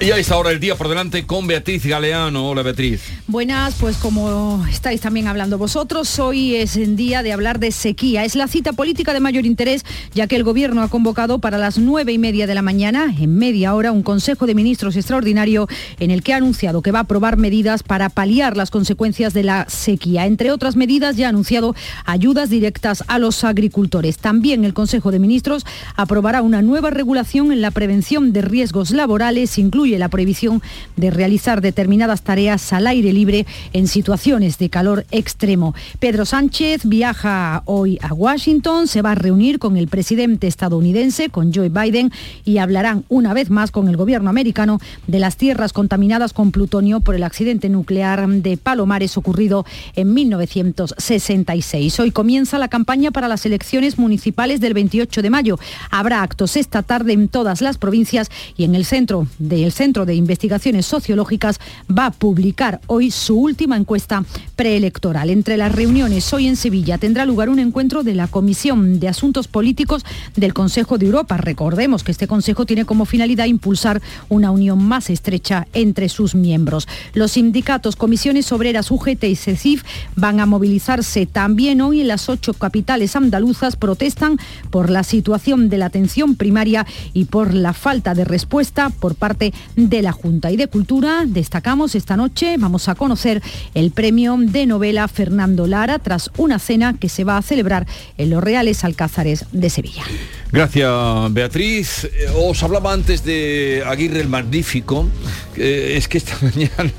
Y a esta hora el día por delante con Beatriz Galeano. Hola Beatriz. Buenas, pues como estáis también hablando vosotros, hoy es el día de hablar de sequía. Es la cita política de mayor interés, ya que el Gobierno ha convocado para las nueve y media de la mañana, en media hora, un Consejo de Ministros extraordinario en el que ha anunciado que va a aprobar medidas para paliar las consecuencias de la sequía. Entre otras medidas, ya ha anunciado ayudas directas a los agricultores. También el Consejo de Ministros aprobará una nueva regulación en la prevención de riesgos laborales, incluso la prohibición de realizar determinadas tareas al aire libre en situaciones de calor extremo. Pedro Sánchez viaja hoy a Washington, se va a reunir con el presidente estadounidense, con Joe Biden, y hablarán una vez más con el gobierno americano de las tierras contaminadas con plutonio por el accidente nuclear de Palomares ocurrido en 1966. Hoy comienza la campaña para las elecciones municipales del 28 de mayo. Habrá actos esta tarde en todas las provincias y en el centro del Centro de Investigaciones Sociológicas va a publicar hoy su última encuesta preelectoral. Entre las reuniones hoy en Sevilla tendrá lugar un encuentro de la Comisión de Asuntos Políticos del Consejo de Europa. Recordemos que este Consejo tiene como finalidad impulsar una unión más estrecha entre sus miembros. Los sindicatos, comisiones obreras UGT y CECIF van a movilizarse también hoy en las ocho capitales andaluzas. Protestan por la situación de la atención primaria y por la falta de respuesta por parte de la Junta. Y de Cultura destacamos esta noche, vamos a conocer el premio de novela Fernando Lara tras una cena que se va a celebrar en los Reales Alcázares de Sevilla. Gracias, Beatriz. Eh, os hablaba antes de Aguirre el Magnífico. es que esta mañana,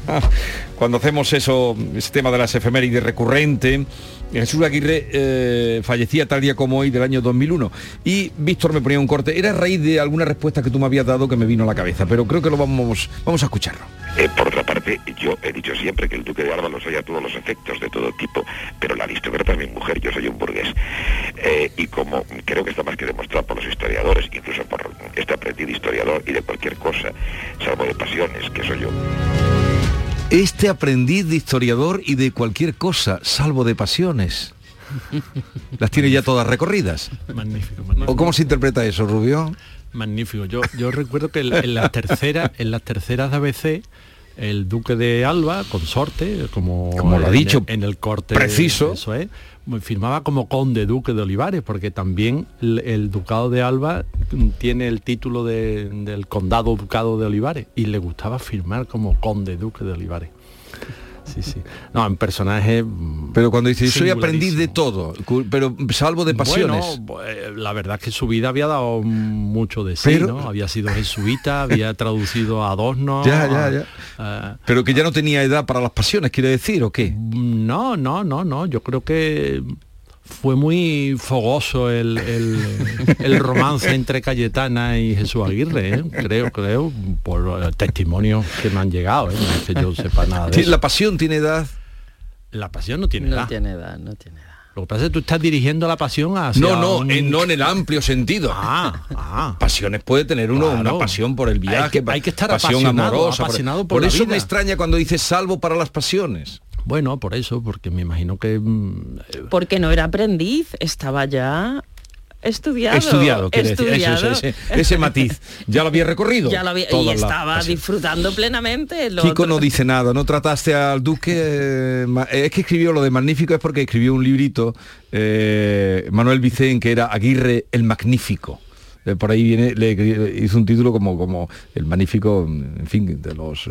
cuando hacemos eso, ese tema de las efemérides recurrente, Jesús Aguirre eh, fallecía tal día como hoy del año 2001 y Víctor me ponía un corte. Era a raíz de alguna respuesta que tú me habías dado que me vino a la cabeza, pero creo que lo vamos, vamos a escucharlo. Eh, por otra parte, yo he dicho siempre que el duque de Alba lo soy a todos los efectos de todo tipo, pero la aristócrata es mi mujer, yo soy un burgués. Eh, y como creo que está más que demostrado por los historiadores, incluso por este aprendiz historiador y de cualquier cosa, salvo de pasiones, que soy yo este aprendiz de historiador y de cualquier cosa, salvo de pasiones. Las tiene ya todas recorridas. Magnífico, ¿O cómo se interpreta eso, Rubio? Magnífico. Yo, yo recuerdo que en, las terceras, en las terceras de ABC, el duque de Alba, consorte, como, como lo ha dicho, en, el corte preciso, eso es, firmaba como conde duque de Olivares, porque también el, ducado de Alba tiene el título del condado ducado de Olivares y le gustaba firmar como conde duque de Olivares sí, sí. No, en personaje... Mm, pero cuando dice, soy aprendiz de todo, pero salvo de pasiones. Bueno, eh, la verdad es que su vida había dado mucho de sí, ¿no? Había sido jesuita, había traducido a dos, ¿no? Ya, ya, ya. Eh, pero que ya no tenía edad para las pasiones, quiere decir, ¿o qué? No, no, no, no. Yo creo que fue muy fogoso el, romance entre Cayetana y Jesús Aguirre, ¿eh? creo, creo, por testimonios que me han llegado, ¿eh? no es que yo sepa nada de ¿La pasión tiene edad? La pasión no tiene edad. No tiene edad, no tiene edad. Lo que pasa es que tú estás dirigiendo la pasión a No, no, en, no en el amplio sentido. Ah, ah. Pasiones puede tener uno una pasión por el viaje, hay que, estar pasión amorosa. Apasionado por, eso me extraña cuando dices salvo para las pasiones. Bueno, por eso, porque me imagino que... Mm, eh, porque no era aprendiz, estaba ya estudiado. Estudiado, ese, matiz. ¿Ya lo había recorrido? Ya lo había, y estaba disfrutando plenamente. Kiko no dice nada, no trataste al duque... Eh, es que escribió lo de magnífico, es porque escribió un librito, eh, Manuel Vicén, que era Aguirre el Magnífico por ahí viene, le hizo un título como, como el magnífico, en fin, de los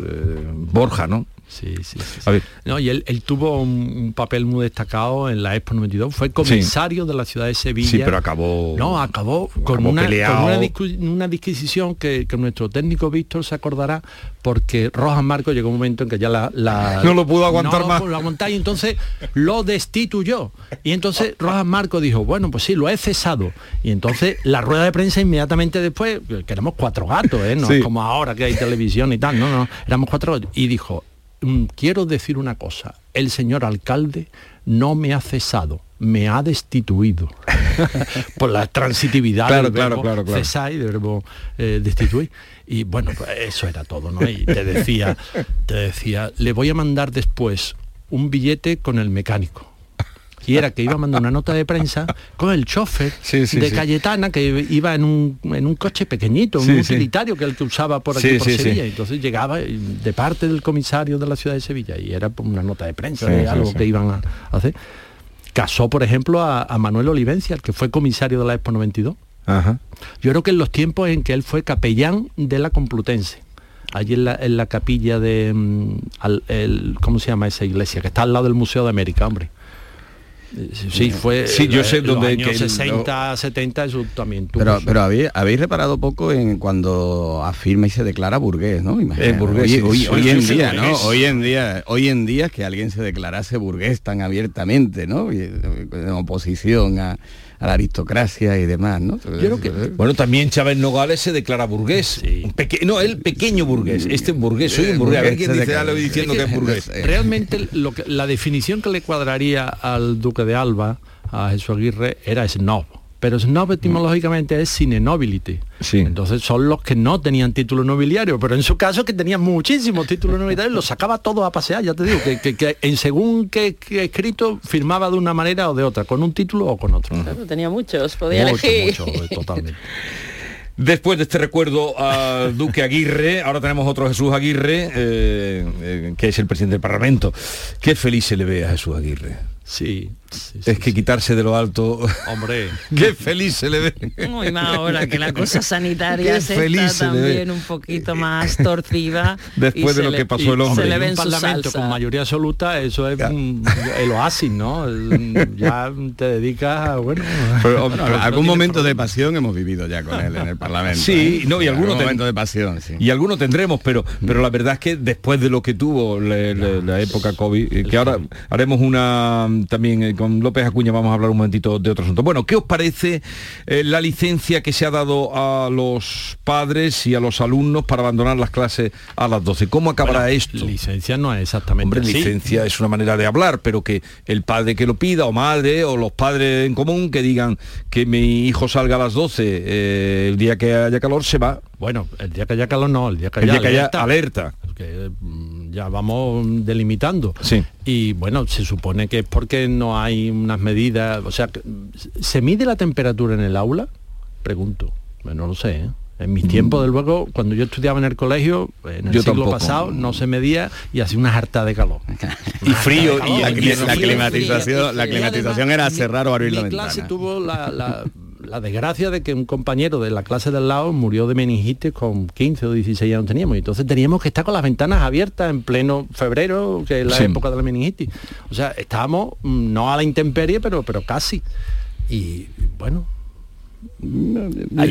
Borja, ¿no? Sí, sí, sí. No, y él, tuvo un, papel muy destacado en la Expo 92. Fue comisario de la ciudad de Sevilla. Sí, pero acabó... No, acabó, con, una, una, disquisición que, nuestro técnico Víctor se acordará porque Rojas Marco llegó un momento en que ya la... no lo pudo aguantar no más. Lo pudo aguantar y entonces lo destituyó. Y entonces Rojas Marco dijo, bueno, pues sí, lo he cesado. Y entonces la rueda de prensa inmediatamente después, que éramos cuatro gatos, ¿eh? no es como ahora que hay televisión y tal, no, no, éramos cuatro gatos. Y dijo, Mm, quiero decir una cosa, el señor alcalde no me ha cesado, me ha destituido por la transitividad del verbo claro, cesar y del verbo eh, destituir. Y bueno, pues eso era todo, ¿no? Y te decía, te decía, le voy a mandar después un billete con el mecánico y era que iba a mandar una nota de prensa con el chofer de Cayetana que iba en un, en un coche pequeñito, un utilitario que el que usaba por aquí por Sevilla. Entonces llegaba de parte del comisario de la ciudad de Sevilla y era una nota de prensa de algo que iban a hacer. Casó, por ejemplo, a, Manuel Olivencia, el que fue comisario de la Expo 92. Yo creo que en los tiempos en que él fue capellán de la Complutense allí en la, capilla de mm, el, ¿cómo se llama esa iglesia? que está al lado del Museo de América hombre Sí, fue. Sí, yo sé dónde. Años 60, 70, eso también Pero, pero habéis, habéis, reparado poco en cuando afirma y se declara burgués, ¿no? burgués, hoy, en día, ¿no? Hoy en día, hoy en día que alguien se declarase burgués tan abiertamente, ¿no? En oposición a a la aristocracia y demás, ¿no? bueno, también Chávez Nogales se declara burgués. no, el pequeño burgués. Este burgués, soy un burgués. A ver quién dice algo diciendo que, es burgués. Realmente lo que, la definición que le cuadraría al duque de Alba, a Jesús Aguirre, era snob pero snob etimológicamente es sine nobility. Sí. Entonces son los que no tenían título nobiliario, pero en su caso que tenían muchísimos títulos nobiliarios, los sacaba todos a pasear, ya te digo, que, en según qué, escrito firmaba de una manera o de otra, con un título o con otro. tenía muchos, podía elegir. totalmente. Después de este recuerdo al Duque Aguirre, ahora tenemos otro Jesús Aguirre, eh, eh, que es el presidente del Parlamento. Qué feliz se le ve a Jesús Aguirre. Sí, es que quitarse de lo alto. Hombre, qué feliz se le ve. Muy más ahora que la cosa sanitaria se está también un poquito más torcida. Después de lo que pasó el hombre. Se le ve en un parlamento con mayoría absoluta, eso es el oasis, ¿no? ya te dedicas a, bueno. Pero, algún momento de pasión hemos vivido ya con él en el Parlamento. Sí, ¿eh? no, y algunos momento de pasión, Y algunos tendremos, pero, pero la verdad es que después de lo que tuvo la, época COVID, eh, que ahora haremos una también eh, con López Acuña vamos a hablar un momentito de otro asunto. Bueno, ¿qué os parece eh, la licencia que se ha dado a los padres y a los alumnos para abandonar las clases a las 12? ¿Cómo acabará esto? Licencia no es exactamente Hombre, licencia es una manera de hablar, pero que el padre que lo pida o madre o los padres en común que digan que mi hijo salga a las 12 eh, el día que haya calor se va. Bueno, el día que haya calor no, el día que haya, alerta, alerta. Mm, ya vamos delimitando. Sí. Y bueno, se supone que es porque no hay unas medidas, o sea, ¿se mide la temperatura en el aula? Pregunto. Bueno, no lo sé, ¿eh? En mis tiempos, de luego, cuando yo estudiaba en el colegio, en el siglo pasado, no se medía y hacía una harta de calor. y frío, y, la, climatización, la climatización era cerrar o abrir la ventana. clase tuvo la la desgracia de que un compañero de la clase del lado murió de meningitis con 15 o 16 años teníamos. Y entonces teníamos que estar con las ventanas abiertas en pleno febrero, que es la época de la meningitis. O sea, estábamos mm, no a la intemperie, pero, pero casi. Y bueno,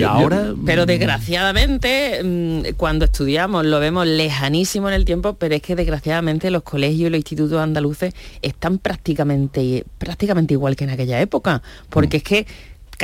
ahora pero desgraciadamente mm, cuando estudiamos lo vemos lejanísimo en el tiempo pero es que desgraciadamente los colegios y los institutos andaluces están prácticamente prácticamente igual que en aquella época porque mm. es que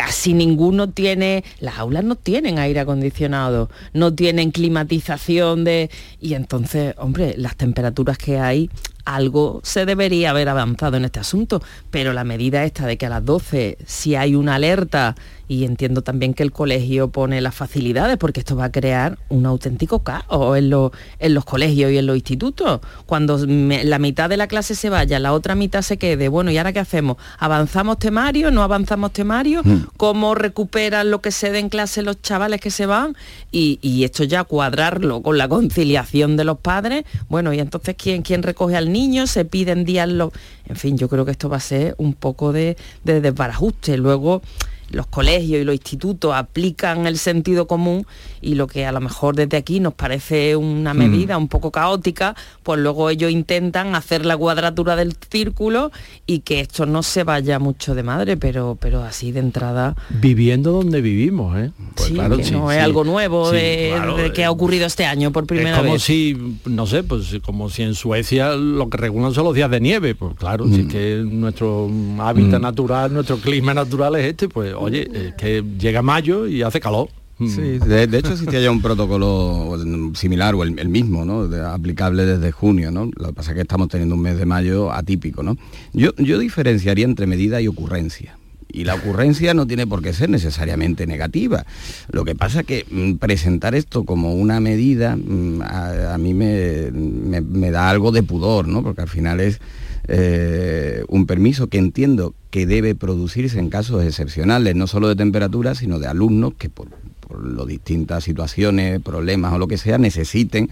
casi ninguno tiene, las aulas no tienen aire acondicionado, no tienen climatización de... Y entonces, hombre, las temperaturas que hay algo se debería haber avanzado en este asunto, pero la medida esta de que a las 12, si hay una alerta, y entiendo también que el colegio pone las facilidades, porque esto va a crear un auténtico caos en, en los colegios y en los institutos. Cuando la mitad de la clase se vaya, la otra mitad se quede, bueno, ¿y ahora qué hacemos? ¿Avanzamos temario? ¿No avanzamos temario? Mm. ¿Cómo recuperan lo que se dé en clase los chavales que se van? Y, y, esto ya cuadrarlo con la conciliación de los padres, bueno, y entonces ¿quién, quién recoge al niños, se piden días los... En fin, yo creo que esto va a ser un poco de, de desbarajuste. Luego los colegios y los institutos aplican el sentido común y lo que a lo mejor desde aquí nos parece una medida mm. un poco caótica, pues luego ellos intentan hacer la cuadratura del círculo y que esto no se vaya mucho de madre, pero, pero así de entrada... Viviendo donde vivimos, ¿eh? Pues claro, que no es algo nuevo de, que ha ocurrido este año por primera es como vez. si, no sé, pues como si en Suecia lo que regulan son los días de nieve, pues claro, si es mm. que nuestro hábitat mm. natural, nuestro clima natural es este, pues oye, que llega mayo y hace calor. Sí, de, hecho existía ya un protocolo similar o el, mismo, ¿no? aplicable desde junio, ¿no? Lo que pasa es que estamos teniendo un mes de mayo atípico, ¿no? Yo, yo diferenciaría entre medida y ocurrencia. y la ocurrencia no tiene por qué ser necesariamente negativa. Lo que pasa es que mm, presentar esto como una medida mm, a, mí me, me, da algo de pudor, ¿no? Porque al final es eh, un permiso que entiendo que debe producirse en casos excepcionales, no solo de temperatura, sino de alumnos que por, por distintas situaciones, problemas o lo que sea, necesiten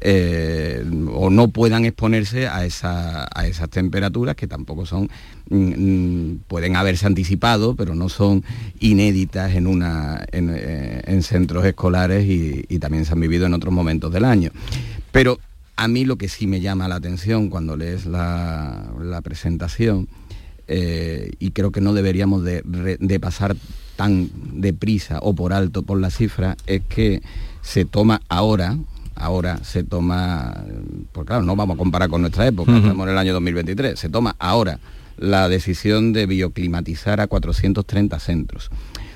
eh, o no puedan exponerse a, esas temperaturas que tampoco son, mm, mm, pueden haberse anticipado, pero no son inéditas en, una, en, eh, centros escolares y, también se han vivido en otros momentos del año. Pero a mí lo que sí me llama la atención cuando lees la, presentación, eh, y creo que no deberíamos de, de pasar tan deprisa o por alto por la cifra, es que se toma ahora, ahora se toma, porque claro, no vamos a comparar con nuestra época, estamos en el año 2023, se toma ahora la decisión de bioclimatizar a 430 centros.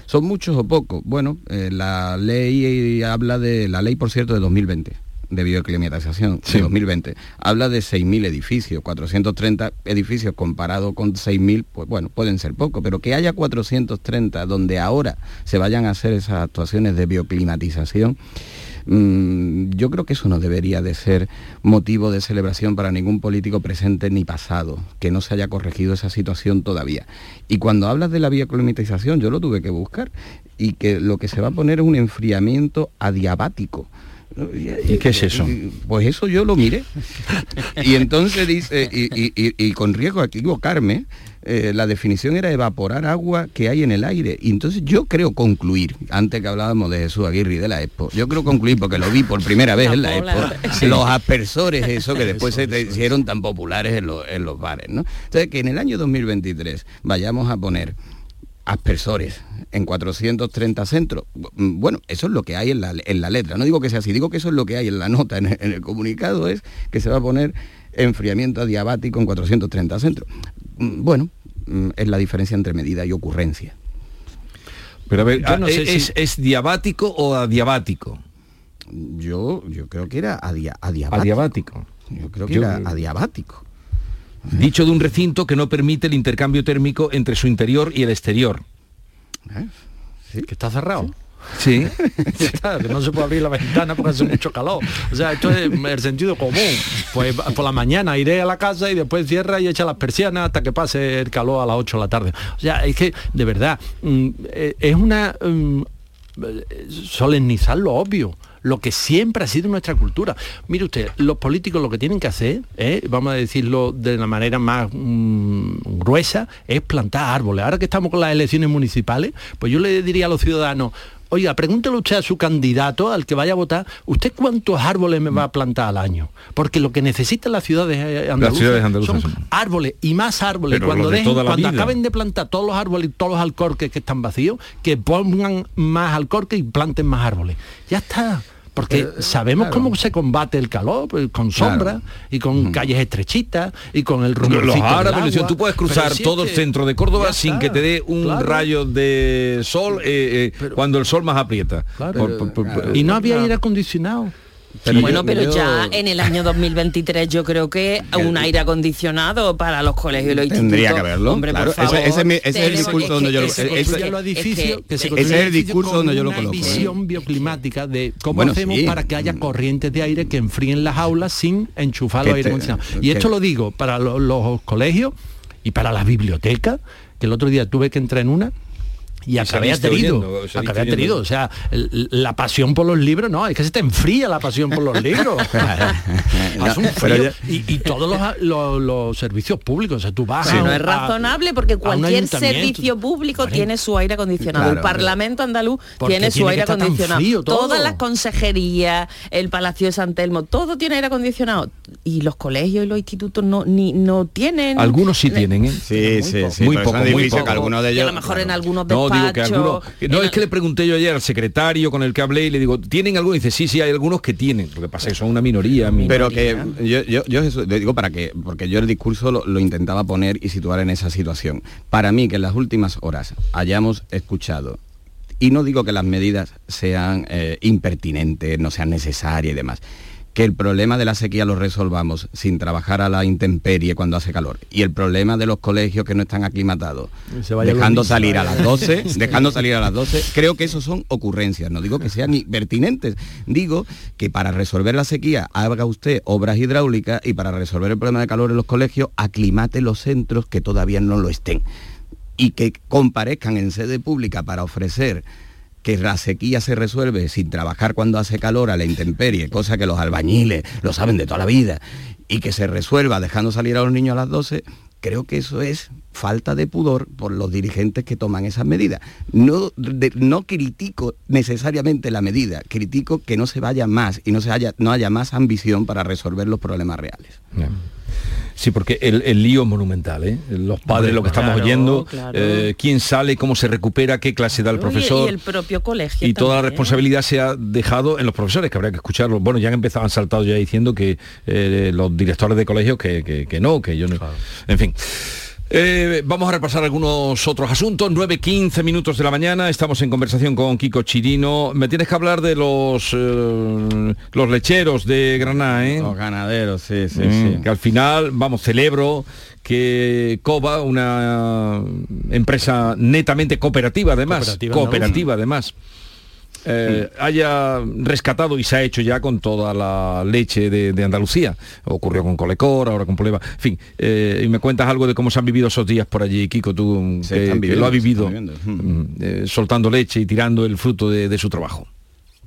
¿Son muchos o pocos? Bueno, eh, la ley habla de, la ley por cierto de 2020, de bioclimatización de 2020, habla de 6.000 edificios, 430 edificios comparado con 6.000, pues bueno, pueden ser pocos, pero que haya 430 donde ahora se vayan a hacer esas actuaciones de bioclimatización, Mm, yo creo que eso no debería de ser motivo de celebración para ningún político presente ni pasado, que no se haya corregido esa situación todavía. Y cuando hablas de la bioclimatización, yo lo tuve que buscar, y que lo que se va a poner es un enfriamiento adiabático. ¿Y qué es eso? Pues eso yo lo miré. Y entonces dice, y, con riesgo a equivocarme, eh, la definición era evaporar agua que hay en el aire. Y entonces yo creo concluir, antes que hablábamos de Jesús Aguirre y de la Expo, yo creo concluir, porque lo vi por primera vez en la Expo, los aspersores, eso que después se hicieron tan populares en, en los bares. ¿no? Entonces, que en el año 2023 vayamos a poner aspersores en 430 centros. Bueno, eso es lo que hay en la, en la, letra. No digo que sea así, digo que eso es lo que hay en la nota, en el, comunicado es que se va a poner enfriamiento adiabático en 430 centros. Mm, bueno, mm, es la diferencia entre medida y ocurrencia. Pero a ver, no sé ¿es, ¿es, diabático o adiabático? Yo, yo creo que era adiabático. adiabático. Yo creo que era adiabático. Dicho de un recinto que no permite el intercambio térmico entre su interior y el exterior. ¿Eh? Que está cerrado. Sí. que no se puede abrir la ventana porque hace mucho calor. O sea, esto es el sentido común. Pues por la mañana iré a la casa y después cierra y echa las persianas hasta que pase el calor a las 8 de la tarde. O sea, es que, de verdad, mm, eh, es una... Mm, solemnizar lo obvio lo que siempre ha sido nuestra cultura. Mire usted, los políticos lo que tienen que hacer, ¿eh? vamos a decirlo de la manera más mm, gruesa, es plantar árboles. Ahora que estamos con las elecciones municipales, pues yo le diría a los ciudadanos, Oiga, pregúntele usted a su candidato, al que vaya a votar, ¿usted cuántos árboles me va a plantar al año? Porque lo que necesita las ciudades andaluzas, son árboles y más árboles. cuando, cuando acaben de plantar todos los árboles y todos los alcorques que están vacíos, que pongan más alcorques y planten más árboles. Ya está porque sabemos cómo se combate el calor, pues, con sombra y con calles estrechitas y con el rumor. Los árabes, tú puedes cruzar todo el centro de Córdoba sin que te dé un rayo de sol eh, eh, cuando el sol más aprieta. y no había aire acondicionado bueno, pero ya en el año 2023 yo creo que un aire acondicionado para los colegios y los Tendría que haberlo. Hombre, por favor, ese, es el discurso donde yo lo Ese es el discurso donde yo lo coloco. Una ¿eh? visión bioclimática de cómo hacemos para que haya corrientes de aire que enfríen las aulas sin enchufar los aire acondicionados. Y esto lo digo para los colegios y para las bibliotecas, que el otro día tuve que entrar en una y acabé aterido, acabé aterido, o sea, la pasión por los libros, no, es que se te enfría la pasión por los libros. y, todos los, servicios públicos, o sea, tú vas No es razonable porque cualquier servicio público tiene su aire acondicionado. el Parlamento andaluz tiene su aire acondicionado. Todas las consejerías, el Palacio de San Telmo, todo tiene aire acondicionado. Y los colegios y los institutos no ni no tienen. Algunos sí tienen, ¿eh? Sí, sí, sí. Muy poco, muy poco. Algunos de ellos, a lo mejor en algunos de que no, es que le pregunté yo ayer al secretario con el que hablé y le digo, ¿tienen algo? Y dice, sí, sí, hay algunos que tienen. Lo que pasa es que son una minoría. Pero que yo, yo, le digo para que, porque yo el discurso lo, intentaba poner y situar en esa situación. Para mí que en las últimas horas hayamos escuchado y no digo que las medidas sean eh, impertinentes, no sean necesarias y demás, que el problema de la sequía lo resolvamos sin trabajar a la intemperie cuando hace calor. Y el problema de los colegios que no están aclimatados, dejando salir a las 12, dejando salir a las 12, creo que eso son ocurrencias, no digo que sean pertinentes, digo que para resolver la sequía haga usted obras hidráulicas y para resolver el problema de calor en los colegios aclimate los centros que todavía no lo estén y que comparezcan en sede pública para ofrecer que la sequía se resuelve sin trabajar cuando hace calor a la intemperie, cosa que los albañiles lo saben de toda la vida, y que se resuelva dejando salir a los niños a las 12, creo que eso es falta de pudor por los dirigentes que toman esas medidas. No, no critico necesariamente la medida, critico que no se vaya más y no, se haya, no haya más ambición para resolver los problemas reales. Sí, porque el, lío es monumental, ¿eh? Los padres, lo que estamos oyendo, eh, quién sale, cómo se recupera, qué clase da el profesor. Y, el propio colegio. Y toda la responsabilidad se ha dejado en los profesores, que habría que escucharlo. Bueno, ya han empezado, han saltado ya diciendo que eh, los directores de colegios que, que, no, que yo no. En fin. Eh, vamos a repasar algunos otros asuntos. 9.15 minutos de la mañana. Estamos en conversación con Kiko Chirino. Me tienes que hablar de los eh, los lecheros de Granada, ¿eh? Los ganaderos, sí, sí, mm, sí. Que al final, vamos, celebro que COBA, una empresa netamente cooperativa además, cooperativa además, eh, haya rescatado y se ha hecho ya con toda la leche de, Andalucía. Ocurrió con Colecor, ahora con Poleva. En fin, eh, y me cuentas algo de cómo se han vivido esos días por allí, Kiko, tú que, lo ha vivido, mm, eh, soltando leche y tirando el fruto de su trabajo.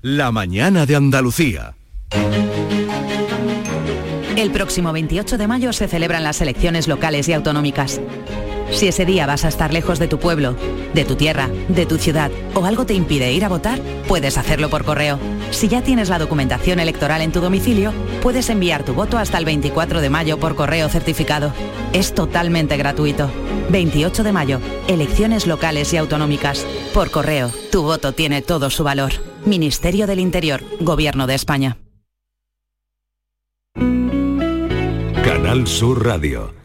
La mañana de Andalucía. El próximo 28 de mayo se celebran las elecciones locales y autonómicas. Si ese día vas a estar lejos de tu pueblo, de tu tierra, de tu ciudad o algo te impide ir a votar, puedes hacerlo por correo. Si ya tienes la documentación electoral en tu domicilio, puedes enviar tu voto hasta el 24 de mayo por correo certificado. Es totalmente gratuito. 28 de mayo, elecciones locales y autonómicas. Por correo, tu voto tiene todo su valor. Ministerio del Interior, Gobierno de España. Canal Sur Radio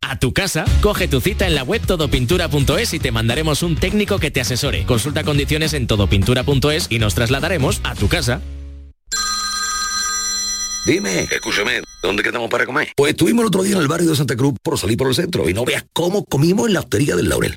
A tu casa. Coge tu cita en la web todopintura.es y te mandaremos un técnico que te asesore. Consulta condiciones en todopintura.es y nos trasladaremos a tu casa. Dime, escúchame, ¿dónde quedamos para comer? Pues estuvimos el otro día en el barrio de Santa Cruz por salir por el centro y no veas cómo comimos en la hostería del Laurel.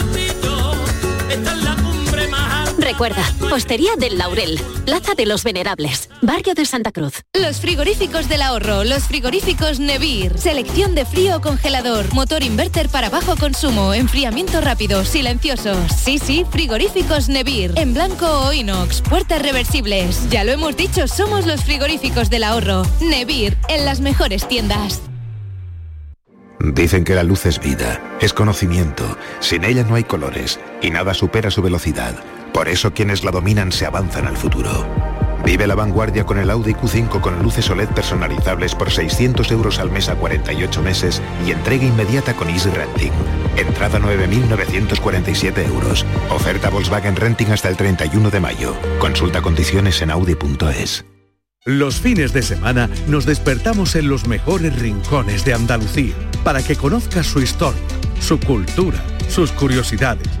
Recuerda, Postería del Laurel, Plaza de los Venerables, Barrio de Santa Cruz. Los frigoríficos del ahorro, los frigoríficos Nevir. Selección de frío o congelador, motor inverter para bajo consumo, enfriamiento rápido, silencioso. Sí, sí, frigoríficos Nevir. En blanco o inox, puertas reversibles. Ya lo hemos dicho, somos los frigoríficos del ahorro. Nevir, en las mejores tiendas. Dicen que la luz es vida, es conocimiento. Sin ella no hay colores y nada supera su velocidad. Por eso quienes la dominan se avanzan al futuro. Vive la vanguardia con el Audi Q5 con luces OLED personalizables por 600 euros al mes a 48 meses y entrega inmediata con Easy Renting. Entrada 9.947 euros. Oferta Volkswagen Renting hasta el 31 de mayo. Consulta condiciones en audi.es. Los fines de semana nos despertamos en los mejores rincones de Andalucía para que conozcas su historia, su cultura, sus curiosidades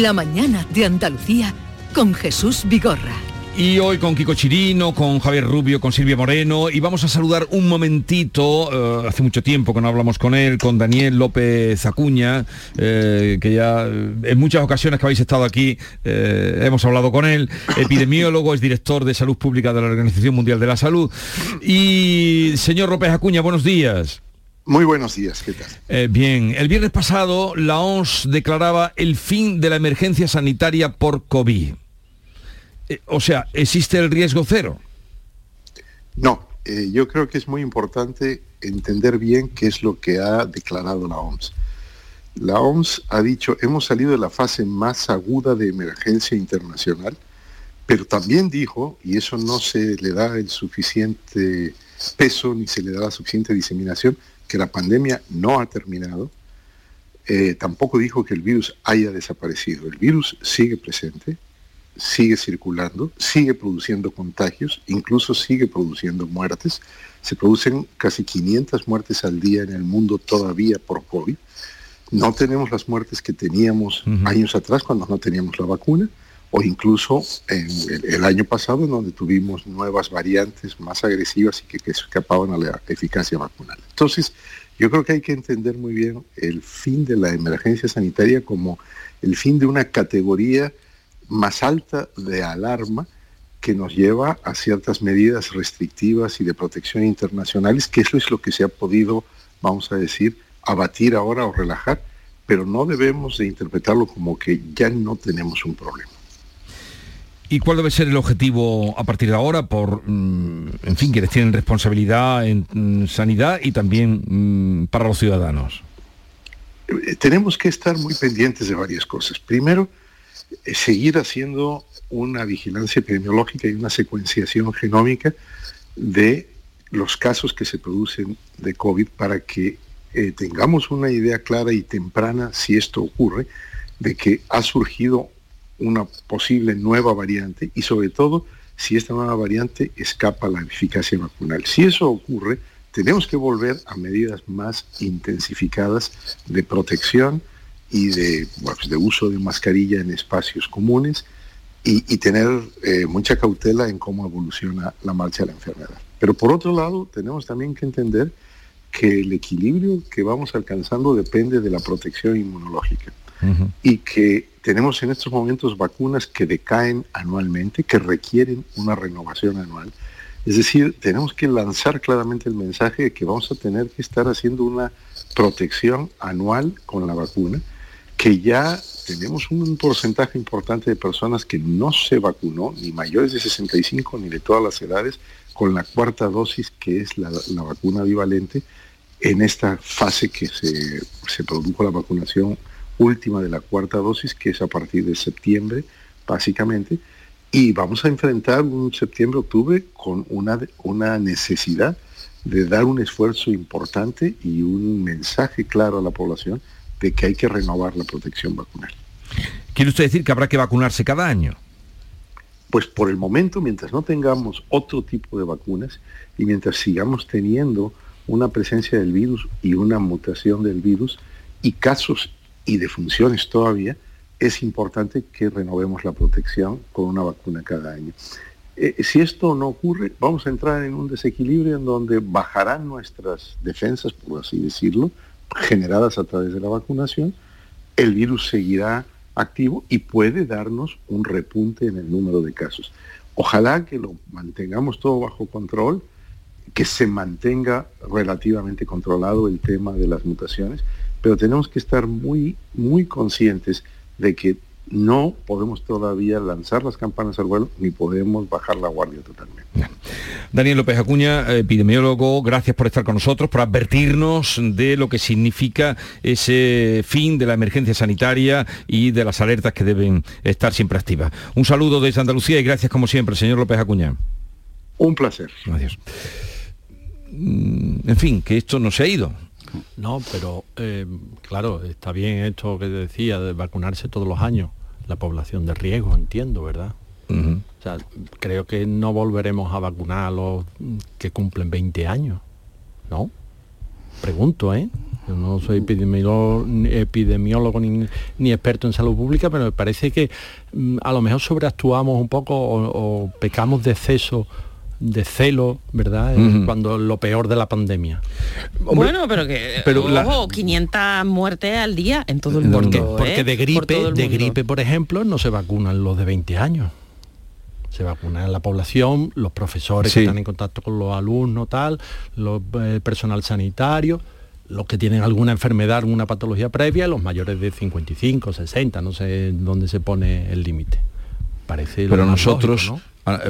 La mañana de Andalucía con Jesús Vigorra. Y hoy con Kiko Chirino, con Javier Rubio, con Silvia Moreno y vamos a saludar un momentito, eh, hace mucho tiempo que no hablamos con él, con Daniel López Acuña, eh, que ya eh, en muchas ocasiones que habéis estado aquí hemos hablado con él, epidemiólogo, es director de salud pública de la Organización Mundial de la Salud. Y señor López Acuña, buenos días. Muy buenos días, ¿qué tal? bien, el viernes pasado la OMS declaraba el fin de la emergencia sanitaria por COVID. Eh, o sea, ¿existe el riesgo cero? No, eh, yo creo que es muy importante entender bien qué es lo que ha declarado la OMS. La OMS ha dicho, hemos salido de la fase más aguda de emergencia internacional, pero también dijo, y eso no se le da el suficiente peso ni se le da la suficiente diseminación, que la pandemia no ha terminado. Eh, tampoco dijo que el virus haya desaparecido. El virus sigue presente, sigue circulando, sigue produciendo contagios, incluso sigue produciendo muertes. Se producen casi 500 muertes al día en el mundo todavía por COVID. No tenemos las muertes que teníamos años atrás cuando no teníamos la vacuna, o incluso en el, año pasado, donde tuvimos nuevas variantes más agresivas y que, que escapaban a la eficacia vacunal. Entonces, yo creo que hay que entender muy bien el fin de la emergencia sanitaria como el fin de una categoría más alta de alarma que nos lleva a ciertas medidas restrictivas y de protección internacionales, que eso es lo que se ha podido, vamos a decir, abatir ahora o relajar, pero no debemos de interpretarlo como que ya no tenemos un problema. ¿Y cuál debe ser el objetivo a partir de ahora por, mm, en fin, quienes tienen responsabilidad en mm, sanidad y también mm, para los ciudadanos? Eh, tenemos que estar muy pendientes de varias cosas. Primero, eh, seguir haciendo una vigilancia epidemiológica y una secuenciación genómica de los casos que se producen de COVID para que eh, tengamos una idea clara y temprana, si esto ocurre, de que ha surgido una posible nueva variante y sobre todo si esta nueva variante escapa a la eficacia vacunal. Si eso ocurre, tenemos que volver a medidas más intensificadas de protección, y de, pues, de uso de mascarilla en espacios comunes y, tener eh, mucha cautela en cómo evoluciona la marcha de la enfermedad. Pero por otro lado, tenemos también que entender que el equilibrio que vamos alcanzando depende de la protección inmunológica y que tenemos en estos momentos vacunas que decaen anualmente, que requieren una renovación anual. Es decir, tenemos que lanzar claramente el mensaje de que vamos a tener que estar haciendo una protección anual con la vacuna que ya tenemos un porcentaje importante de personas que no se vacunó, ni mayores de 65 ni de todas las edades, con la cuarta dosis que es la, vacuna bivalente, en esta fase que se, se, produjo la vacunación última de la cuarta dosis, que es a partir de septiembre, básicamente, y vamos a enfrentar un septiembre-octubre con una, una necesidad de dar un esfuerzo importante y un mensaje claro a la población de que hay que renovar la protección vacunal. ¿Quiere usted decir que habrá que vacunarse cada año? Pues por el momento, mientras no tengamos otro tipo de vacunas y mientras sigamos teniendo una presencia del virus y una mutación del virus y casos y defunciones todavía, es importante que renovemos la protección con una vacuna cada año. Eh, si esto no ocurre, vamos a entrar en un desequilibrio en donde bajarán nuestras defensas, por así decirlo, generadas a través de la vacunación, el virus seguirá activo y puede darnos un repunte en el número de casos. Ojalá que lo mantengamos todo bajo control, que se mantenga relativamente controlado el tema de las mutaciones, pero tenemos que estar muy, muy conscientes de que no podemos todavía lanzar las campanas al vuelo ni podemos bajar la guardia totalmente. Daniel López Acuña, epidemiólogo, gracias por estar con nosotros, por advertirnos de lo que significa ese fin de la emergencia sanitaria y de las alertas que deben estar siempre activas. Un saludo desde Andalucía y gracias como siempre, señor López Acuña. Un placer. Adiós. Mm, en fin, que esto no se ha ido. No, pero eh, claro, está bien esto que decía de vacunarse todos los años la población de riesgo, entiendo, ¿verdad? O sea, creo que no volveremos a vacunar a los que cumplen 20 años, ¿no? Pregunto, ¿eh? Yo no soy epidemiólogo, epidemiólogo ni, ni, experto en salud pública, pero me parece que mm, a lo mejor sobreactuamos un poco o, pecamos de exceso de celo, ¿verdad? Cuando lo peor de la pandemia. Bueno, pero que pero ojo, 500 muertes al día en todo el mundo. Porque, ¿eh? de gripe, de gripe, por ejemplo, no se vacunan los de 20 años se vacuna la población, los profesores que están en contacto con los alumnos, tal, los, el eh, personal sanitario, los que tienen alguna enfermedad, alguna patología previa, los mayores de 55, 60, no sé dónde se pone el límite. Parece Pero nosotros, eh,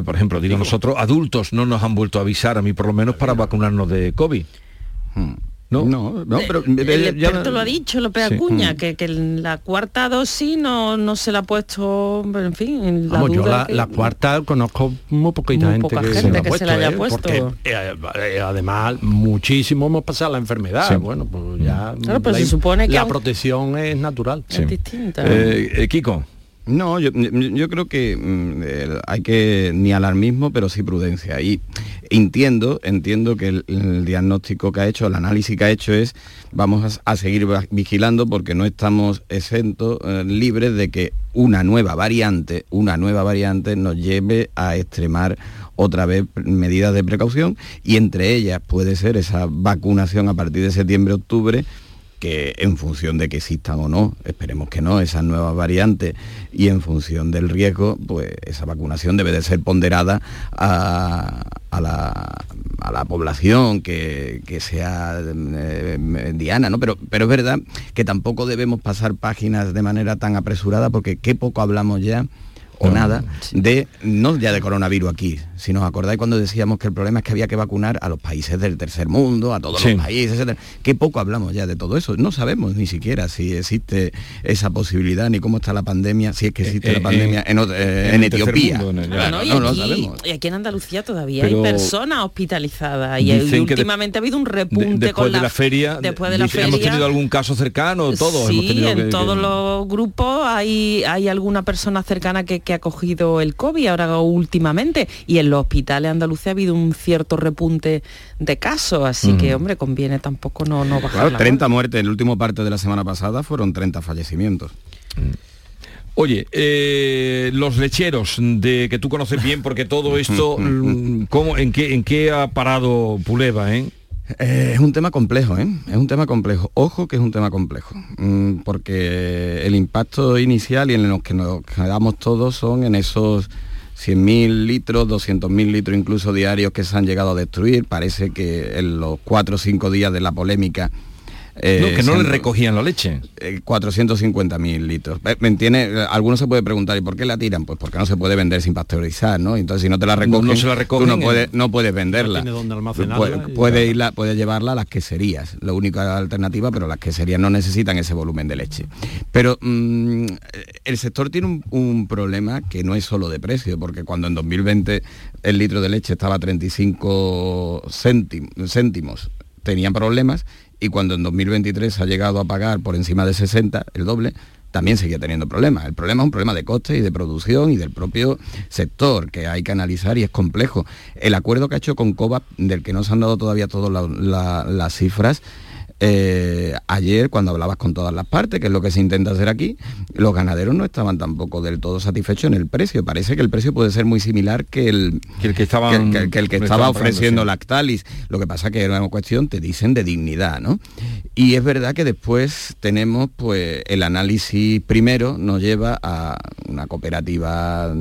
por ejemplo, digo, nosotros adultos no nos han vuelto a avisar, a mí por lo menos, para vacunarnos de COVID. Hmm. No, no, no pero el experto lo ha dicho, López Acuña, mm. que, que, la cuarta dosis no, no se la ha puesto, en fin, en la Vamos, yo la, cuarta conozco muy poquita gente, que, se, la que se la haya ¿eh? puesto. Porque, eh, eh, además, muchísimo hemos pasado la enfermedad. Bueno, pues ya claro, pero la, se supone que la protección es natural. Es distinta. Kiko. No, yo, creo que mm, hay que ni alarmismo, pero sí prudencia. Y entiendo, entiendo que el, diagnóstico que ha hecho, el análisis que ha hecho es, vamos a, seguir vigilando porque no estamos exentos, eh, libres de que una nueva variante, una nueva variante nos lleve a extremar otra vez medidas de precaución y entre ellas puede ser esa vacunación a partir de septiembre-octubre que en función de que existan o no, esperemos que no, esas nuevas variantes y en función del riesgo, pues esa vacunación debe de ser ponderada a, la, población que, sea eh, diana, ¿no? Pero, pero es verdad que tampoco debemos pasar páginas de manera tan apresurada porque qué poco hablamos ya o nada de, no ya de coronavirus aquí, si nos acordáis cuando decíamos que el problema es que había que vacunar a los países del tercer mundo, a todos los países, etc. Qué poco hablamos ya de todo eso. No sabemos ni siquiera si existe esa posibilidad, ni cómo está la pandemia, si es que existe eh, la eh, pandemia en, en, Etiopía. no, lo sabemos. Y aquí en Andalucía todavía hay personas hospitalizadas y, últimamente ha habido un repunte después con de la, feria. Después de la feria. Hemos tenido algún caso cercano, todos. Sí, en todos los grupos hay, hay alguna persona cercana que que ha cogido el COVID ahora últimamente y en los hospitales andaluces ha habido un cierto repunte de casos, así que hombre, conviene tampoco no, no bajar. Claro, 30 muertes, en el último parte de la semana pasada fueron 30 fallecimientos. Oye, eh, los lecheros de que tú conoces bien, porque todo esto, mm, ¿cómo, en, qué, ¿en qué ha parado Puleva? Eh? Eh, es un tema complejo, ¿eh? Es un tema complejo. Ojo que es un tema complejo, mm, porque el impacto inicial y en los que nos quedamos todos son en esos 100.000 litros, 200.000 litros incluso diarios que se han llegado a destruir. Parece que en los cuatro o cinco días de la polémica eh, que no le recogían la leche. 450.000 eh, litros. ¿Me entiende? Algunos se puede preguntar, ¿y por qué la tiran? Pues porque no se puede vender sin pasteurizar, ¿no? Entonces si no te la recogen, no, se la recogen tú no, puedes, no puedes venderla. puede, irla, puede llevarla a las queserías, la única alternativa, pero las queserías no necesitan ese volumen de leche. Pero mm, el sector tiene un, problema que no es solo de precio, porque cuando en 2020 el litro de leche estaba a 35 céntimos, tenían problemas y cuando en 2023 ha llegado a pagar por encima de 60, el doble, también seguía teniendo problemas. El problema es un problema de coste y de producción y del propio sector que hay que analizar y es complejo. El acuerdo que ha hecho con COVA, del que no se han dado todavía todas las cifras, eh, ayer, cuando hablabas con todas las partes, que es lo que se intenta hacer aquí, los ganaderos no estaban tampoco del todo satisfechos en el precio. Parece que el precio puede ser muy similar que el que el que, estaba ofreciendo Lactalis. Lo que pasa que era una cuestión, te dicen, de dignidad, ¿no? Y es verdad que después tenemos, pues, el análisis primero nos lleva a una cooperativa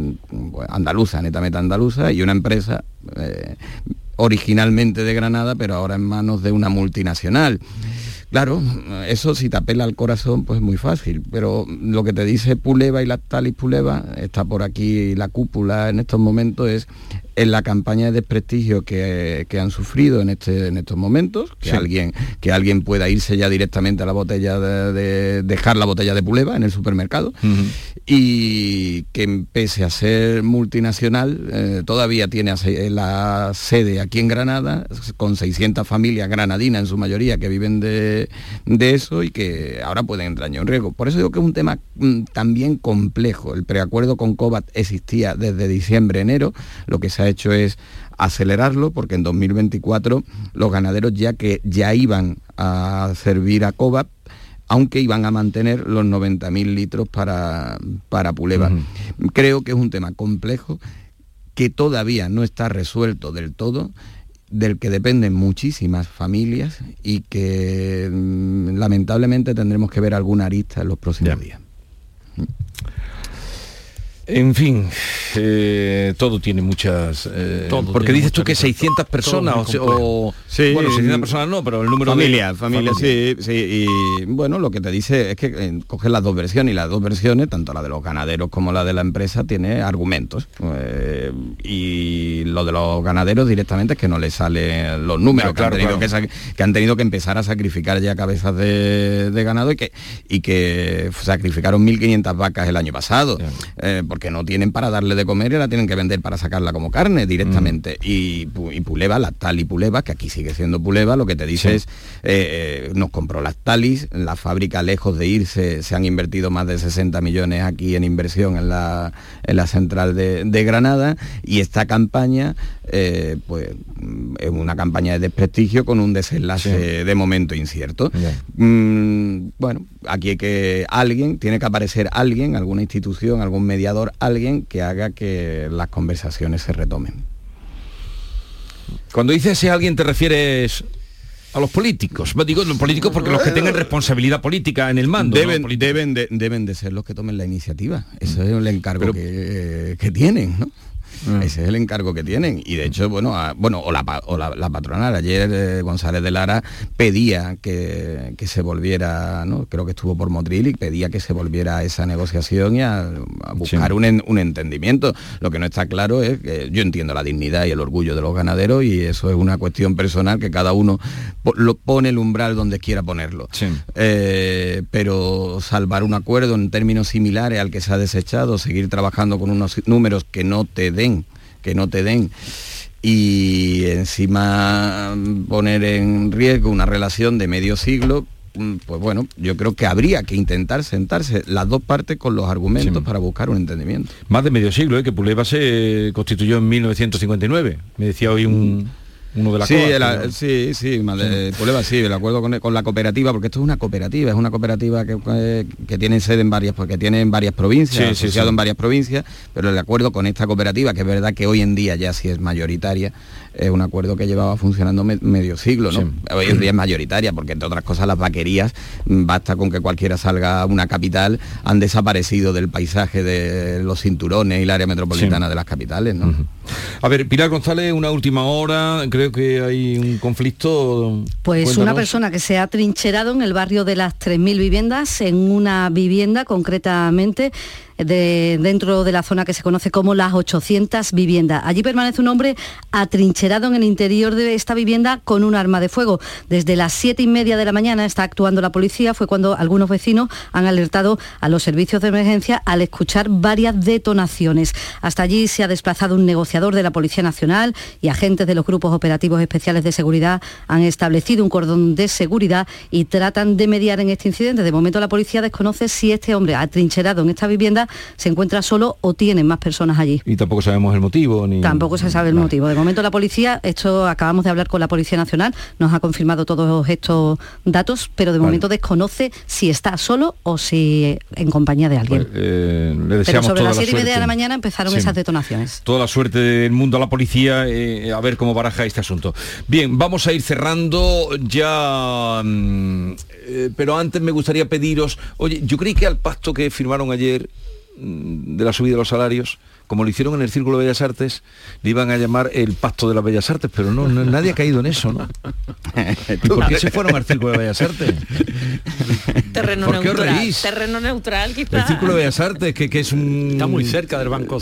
pues, andaluza, netamente andaluza, y una empresa eh, originalmente de Granada, pero ahora en manos de una multinacional. Claro, eso si te apela al corazón, pues es muy fácil, pero lo que te dice Puleva y Lactalis Puleva, está por aquí la cúpula en estos momentos, es en la campaña de desprestigio que, han sufrido en, este, en estos momentos, que, alguien, que alguien pueda irse ya directamente a la botella de, dejar la botella de puleva en el supermercado y que pese a ser multinacional eh, todavía tiene la sede aquí en Granada con 600 familias granadinas en su mayoría que viven de, eso y que ahora pueden entrar en riesgo. Por eso digo que es un tema mm, también complejo. El preacuerdo con COVAT existía desde diciembre, enero, lo que se ha hecho es acelerarlo porque en 2024 los ganaderos ya que ya iban a servir a COVAP aunque iban a mantener los 90.000 litros para, para Puleva. Creo que es un tema complejo que todavía no está resuelto del todo del que dependen muchísimas familias y que mm, lamentablemente tendremos que ver alguna arista en los próximos días. En fin, eh, todo tiene muchas... Eh, porque dices tú que 600 personas o, sí, bueno, 600 personas no, pero el número familia, de... Familia, sí, sí. Y bueno, lo que te dice es que eh, coges las dos versiones y las dos versiones, tanto la de los ganaderos como la de la empresa, tiene argumentos. y lo de los ganaderos directamente es que no les salen los números, que, han tenido que, han tenido que empezar a sacrificar ya cabezas de, ganado y que, y que sacrificaron 1.500 vacas el año pasado que no tienen para darle de comer y la tienen que vender para sacarla como carne directamente. Mm. Y, Puleva, la Tali Puleva, que aquí sigue siendo Puleva, lo que te dice es, eh, eh, nos compró las Talis, la fábrica lejos de irse, se han invertido más de 60 millones aquí en inversión en la, en la central de, Granada y esta campaña eh, pues es una campaña de desprestigio con un desenlace de momento incierto. Mm, bueno, aquí hay que alguien, tiene que aparecer alguien, alguna institución, algún mediador, alguien que haga que las conversaciones se retomen. Cuando dices ese alguien te refieres a los políticos. Digo los políticos porque los que tengan responsabilidad política en el mando. Deben, deben, de, deben de ser los que tomen la iniciativa. Ese es el encargo que, que, tienen, ¿no? Mm. Ese es el encargo que tienen. Y de hecho, bueno, bueno o, la, patronal, ayer eh, González de Lara pedía que, se volviera, ¿no? creo que estuvo por Motril y pedía que se volviera a esa negociación y a, buscar un, entendimiento. Lo que no está claro es que yo entiendo la dignidad y el orgullo de los ganaderos y eso es una cuestión personal que cada uno lo pone el umbral donde quiera ponerlo. Eh, pero salvar un acuerdo en términos similares al que se ha desechado, seguir trabajando con unos números que no te den que no te den y encima poner en riesgo una relación de medio siglo, mm, pues bueno, yo creo que habría que intentar sentarse las dos partes con los argumentos para buscar un entendimiento. Más de medio siglo, ¿eh? que Puleva se constituyó en 1959, me decía hoy un uno de la sí, sí, sí, Puleva, sí, el acuerdo con, la cooperativa, porque esto es una cooperativa, es una cooperativa que, que tiene sede en varias, porque tiene en varias provincias, asociado en varias provincias, pero el acuerdo con esta cooperativa, que es verdad que hoy en día ya sí es mayoritaria, es un acuerdo que llevaba funcionando medio siglo, ¿no? Hoy en día es mayoritaria, porque entre otras cosas las vaquerías, mm, basta con que cualquiera salga a una capital, han desaparecido del paisaje de los cinturones y el área metropolitana de las capitales, ¿no? A ver, Pilar González, una última hora, creo que hay un conflicto. Pues una persona que se ha trincherado en el barrio de las 3.000 viviendas, en una vivienda concretamente dentro de la zona que se conoce como las 800 viviendas. Allí permanece un hombre atrincherado en el interior de esta vivienda con un arma de fuego. Desde las siete y media de la mañana está actuando la policía, fue cuando algunos vecinos han alertado a los servicios de emergencia al escuchar varias detonaciones. Hasta allí se ha desplazado un negociador de la Policía Nacional y agentes de los grupos operativos especiales de seguridad han establecido un cordón de seguridad y tratan de mediar en este incidente. De momento la policía desconoce si este hombre atrincherado en esta vivienda se encuentra solo o tienen más personas allí. Y tampoco sabemos el motivo. Ni... Tampoco se sabe el motivo. De momento la policía, esto acabamos de hablar con la Policía Nacional, nos ha confirmado todos estos datos, pero de momento desconoce si está solo o si en compañía de alguien. Pues, eh, pero sobre las siete y media de la mañana empezaron esas detonaciones. Toda la suerte del mundo a la policía, eh, a ver cómo baraja este asunto. Bien, vamos a ir cerrando ya, mm, eh, pero antes me gustaría pediros, oye, yo creí que al pacto que firmaron ayer de la subida de los salarios, como lo hicieron en el Círculo de Bellas Artes, le iban a llamar el Pacto de las Bellas Artes, pero no, nadie ha caído en eso, ¿no? por qué se fueron al Círculo de Bellas Artes? Terreno neutral. Terreno neutral, El Círculo de Bellas Artes, que, es un... Está muy cerca del Banco...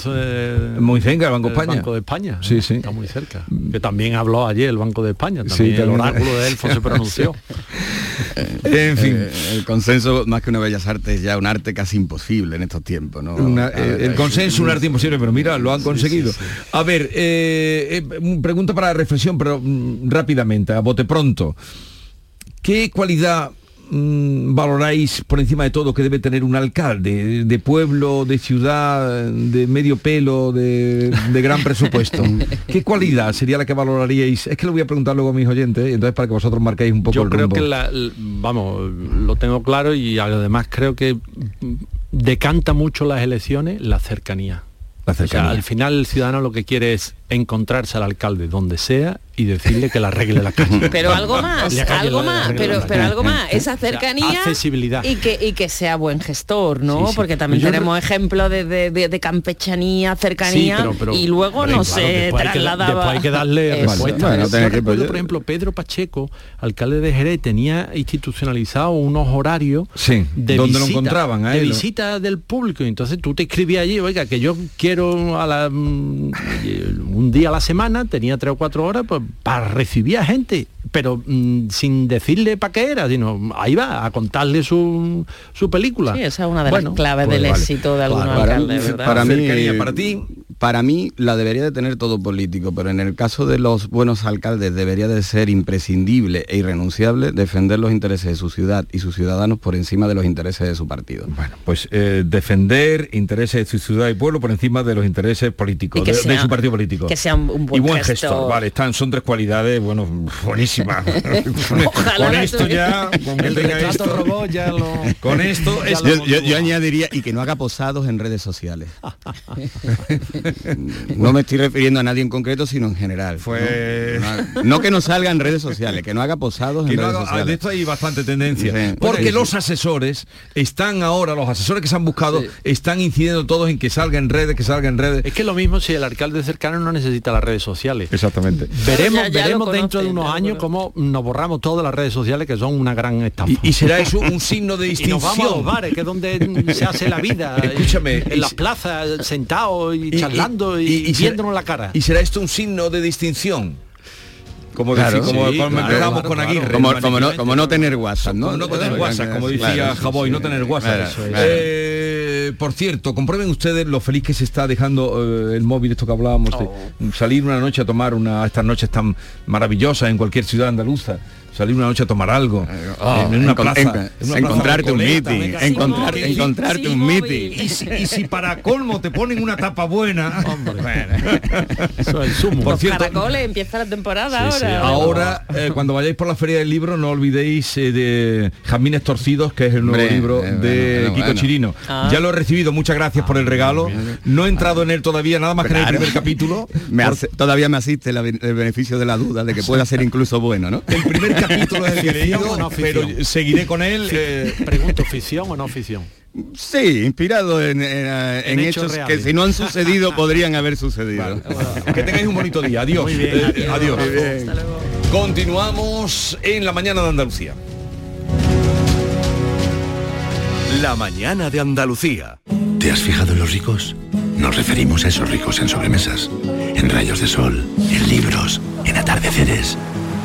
muy cerca del Banco de España. Banco de España. Sí, sí. Está muy cerca. Que también habló ayer el Banco de España. También el oráculo de Elfo se pronunció. en fin. Eh, el consenso, más que una Bellas Artes, ya un arte casi imposible en estos tiempos, ¿no? Eh, el consenso es un arte imposible, pero mira, lo han conseguido. A ver, eh, pregunta para reflexión, pero mm, rápidamente, a bote pronto. ¿Qué cualidad mm, valoráis por encima de todo que debe tener un alcalde? ¿De pueblo, de ciudad, de medio pelo, de, de gran presupuesto? ¿Qué cualidad sería la que valoraríais? Es que lo voy a preguntar luego a mis oyentes, entonces para que vosotros marquéis un poco Yo el creo rumbo. que, la- vamos, lo tengo claro y además creo que decanta mucho las elecciones la cercanía. La O sea, cercanía. al final el ciudadano lo que quiere es encontrarse al alcalde donde sea y decirle que la arregle la calle. Pero algo más, algo más, pero, pero algo más, esa O sea, cercanía accesibilidad. y que, y que sea buen gestor, ¿no? Sí, sí. Porque también Yo tenemos ejemplos de, de- de- de campechanía, cercanía Sí, pero- pero- y luego no claro, se después hay que- trasladaba. después hay que darle Eso. respuesta. Bueno, que- por ejemplo, Pedro Pacheco, alcalde de Jerez, tenía institucionalizado unos horarios Sí, de donde lo visita, encontraban a de visita del público. Entonces tú te escribías allí, oiga, que yo quiero a la, mm, un día a la semana, tenía tres o cuatro horas, pues para recibir a gente, pero mm, sin decirle para qué era, sino ahí va, a contarle su, su película. Sí, esa es una de Bueno, las claves pues del vale. éxito de algunos Claro, alcaldes, ¿verdad? para mí, Cercanía, para ti. Para mí la debería de tener todo político, pero en el caso de los buenos alcaldes debería de ser imprescindible e irrenunciable defender los intereses de su ciudad y sus ciudadanos por encima de los intereses de su partido. Bueno, pues eh, defender intereses de su ciudad y pueblo por encima de los intereses políticos, de, su partido político. que sea un- buen y buen gestor. gestor. Vale, están, son tres cualidades, bueno, buenísimas. Con esto ya, con que El esto, robot ya lo... con esto es- Yo, yo- yo añadiría y que no haga posados en redes sociales. no me estoy refiriendo a nadie en concreto, sino en general. Fue- No, no que no salga en redes sociales, que no haga posados en que redes haga- sociales. de esto hay bastante tendencia. Sí. Porque Sí, sí. los asesores están ahora, los asesores que se han buscado, están incidiendo todos en que salga en redes, que salga en redes. Es que lo mismo si el alcalde cercano no necesita las redes sociales. Exactamente. Veremos, Ya- ya lo veremos dentro de unos años cómo nos borramos todas las redes sociales que son una gran estafa. Y, y será eso un signo de Y distinción. nos vamos a los bares, que es donde se hace la vida. Escúchame, En y las plazas, sentados y, Y- charlando y, y- y será- viéndonos la cara. ¿Y será esto un signo de distinción? Como, Claro, decir- como sí, cuando claro, empezamos claro, con claro. Aguirre. Como, como no, como no tener WhatsApp, ¿no? Como no tener Claro, WhatsApp, como decía claro, Javoy, no tener WhatsApp. Claro, Eso es. Eh, por cierto, comprueben ustedes lo feliz que se está dejando eh, el móvil, esto que hablábamos, de salir una noche a tomar una estas noches tan maravillosas en cualquier ciudad andaluza. Salir una noche a tomar algo Oh, en una plaza, en- en una plaza encontrarte un meeting, encontrar- encontrarte un meeting. y si, y si para colmo te ponen una tapa buena, Eso es el sumo. Por Los cierto, caracoles, empieza la temporada Sí, sí, ahora. Ahora, eh, cuando vayáis por la Feria del Libro, no olvidéis eh, de Jazmines Torcidos, que es el nuevo Hombre, libro eh, de bueno, Kiko bueno. Chirino. Ah. Ya lo he recibido, muchas gracias por el regalo. No he entrado en él todavía, nada más que en el primer capítulo. Me hace- todavía me asiste la el beneficio de la duda de que pueda ser incluso bueno, ¿no? El primer capítulo es el que he leído, ¿Ficción o no pero seguiré con él. eh, Pregunto, ¿ficción o no ficción? Sí, inspirado en, en, eh, en En hechos hechos, que si no han sucedido podrían haber sucedido. que tengáis un bonito día. Adiós. Muy bien, Eh, adiós. adiós. Muy bien. Hasta luego. Continuamos en la mañana de Andalucía. La mañana de Andalucía. ¿Te has fijado en los ricos? Nos referimos a esos ricos en sobremesas, en rayos de sol, en libros, en atardeceres.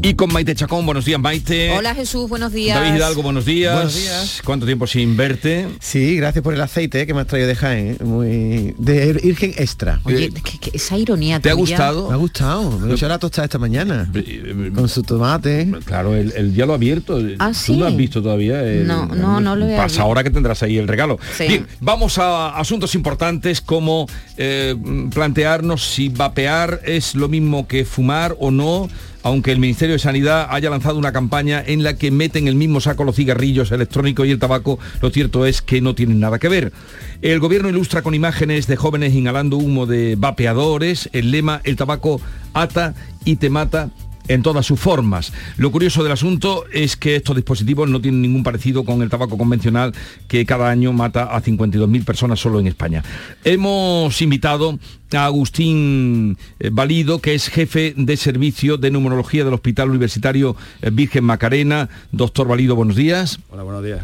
Y con Maite Chacón, buenos días Maite. Hola Jesús, buenos días. David Hidalgo, buenos días. Buenos días. ¿Cuánto tiempo sin verte? Sí, gracias por el aceite que me has traído de Jaén, ¿eh? muy de Virgen extra. Oye, que- que esa ironía ¿Te ha gustado? Me ha gustado, me lo he hecho la tostada esta mañana. Con su tomate. Claro, el, el ya lo ha abierto. Ah, ¿Tú lo has visto todavía? El- No, no, no lo he Pasa abierto. ahora que tendrás ahí el regalo. Sí. Bien, vamos a asuntos importantes como eh, plantearnos si vapear es lo mismo que fumar o no. Aunque el Ministerio de Sanidad haya lanzado una campaña en la que meten el mismo saco los cigarrillos electrónicos y el tabaco, lo cierto es que no tienen nada que ver. El gobierno ilustra con imágenes de jóvenes inhalando humo de vapeadores, el lema el tabaco ata y te mata en todas sus formas. Lo curioso del asunto es que estos dispositivos no tienen ningún parecido con el tabaco convencional que cada año mata a 52.000 personas solo en España. Hemos invitado a Agustín eh, Valido, que es jefe de servicio de neumología del Hospital Universitario eh, Virgen Macarena. Doctor Valido, buenos días. Hola, buenos días.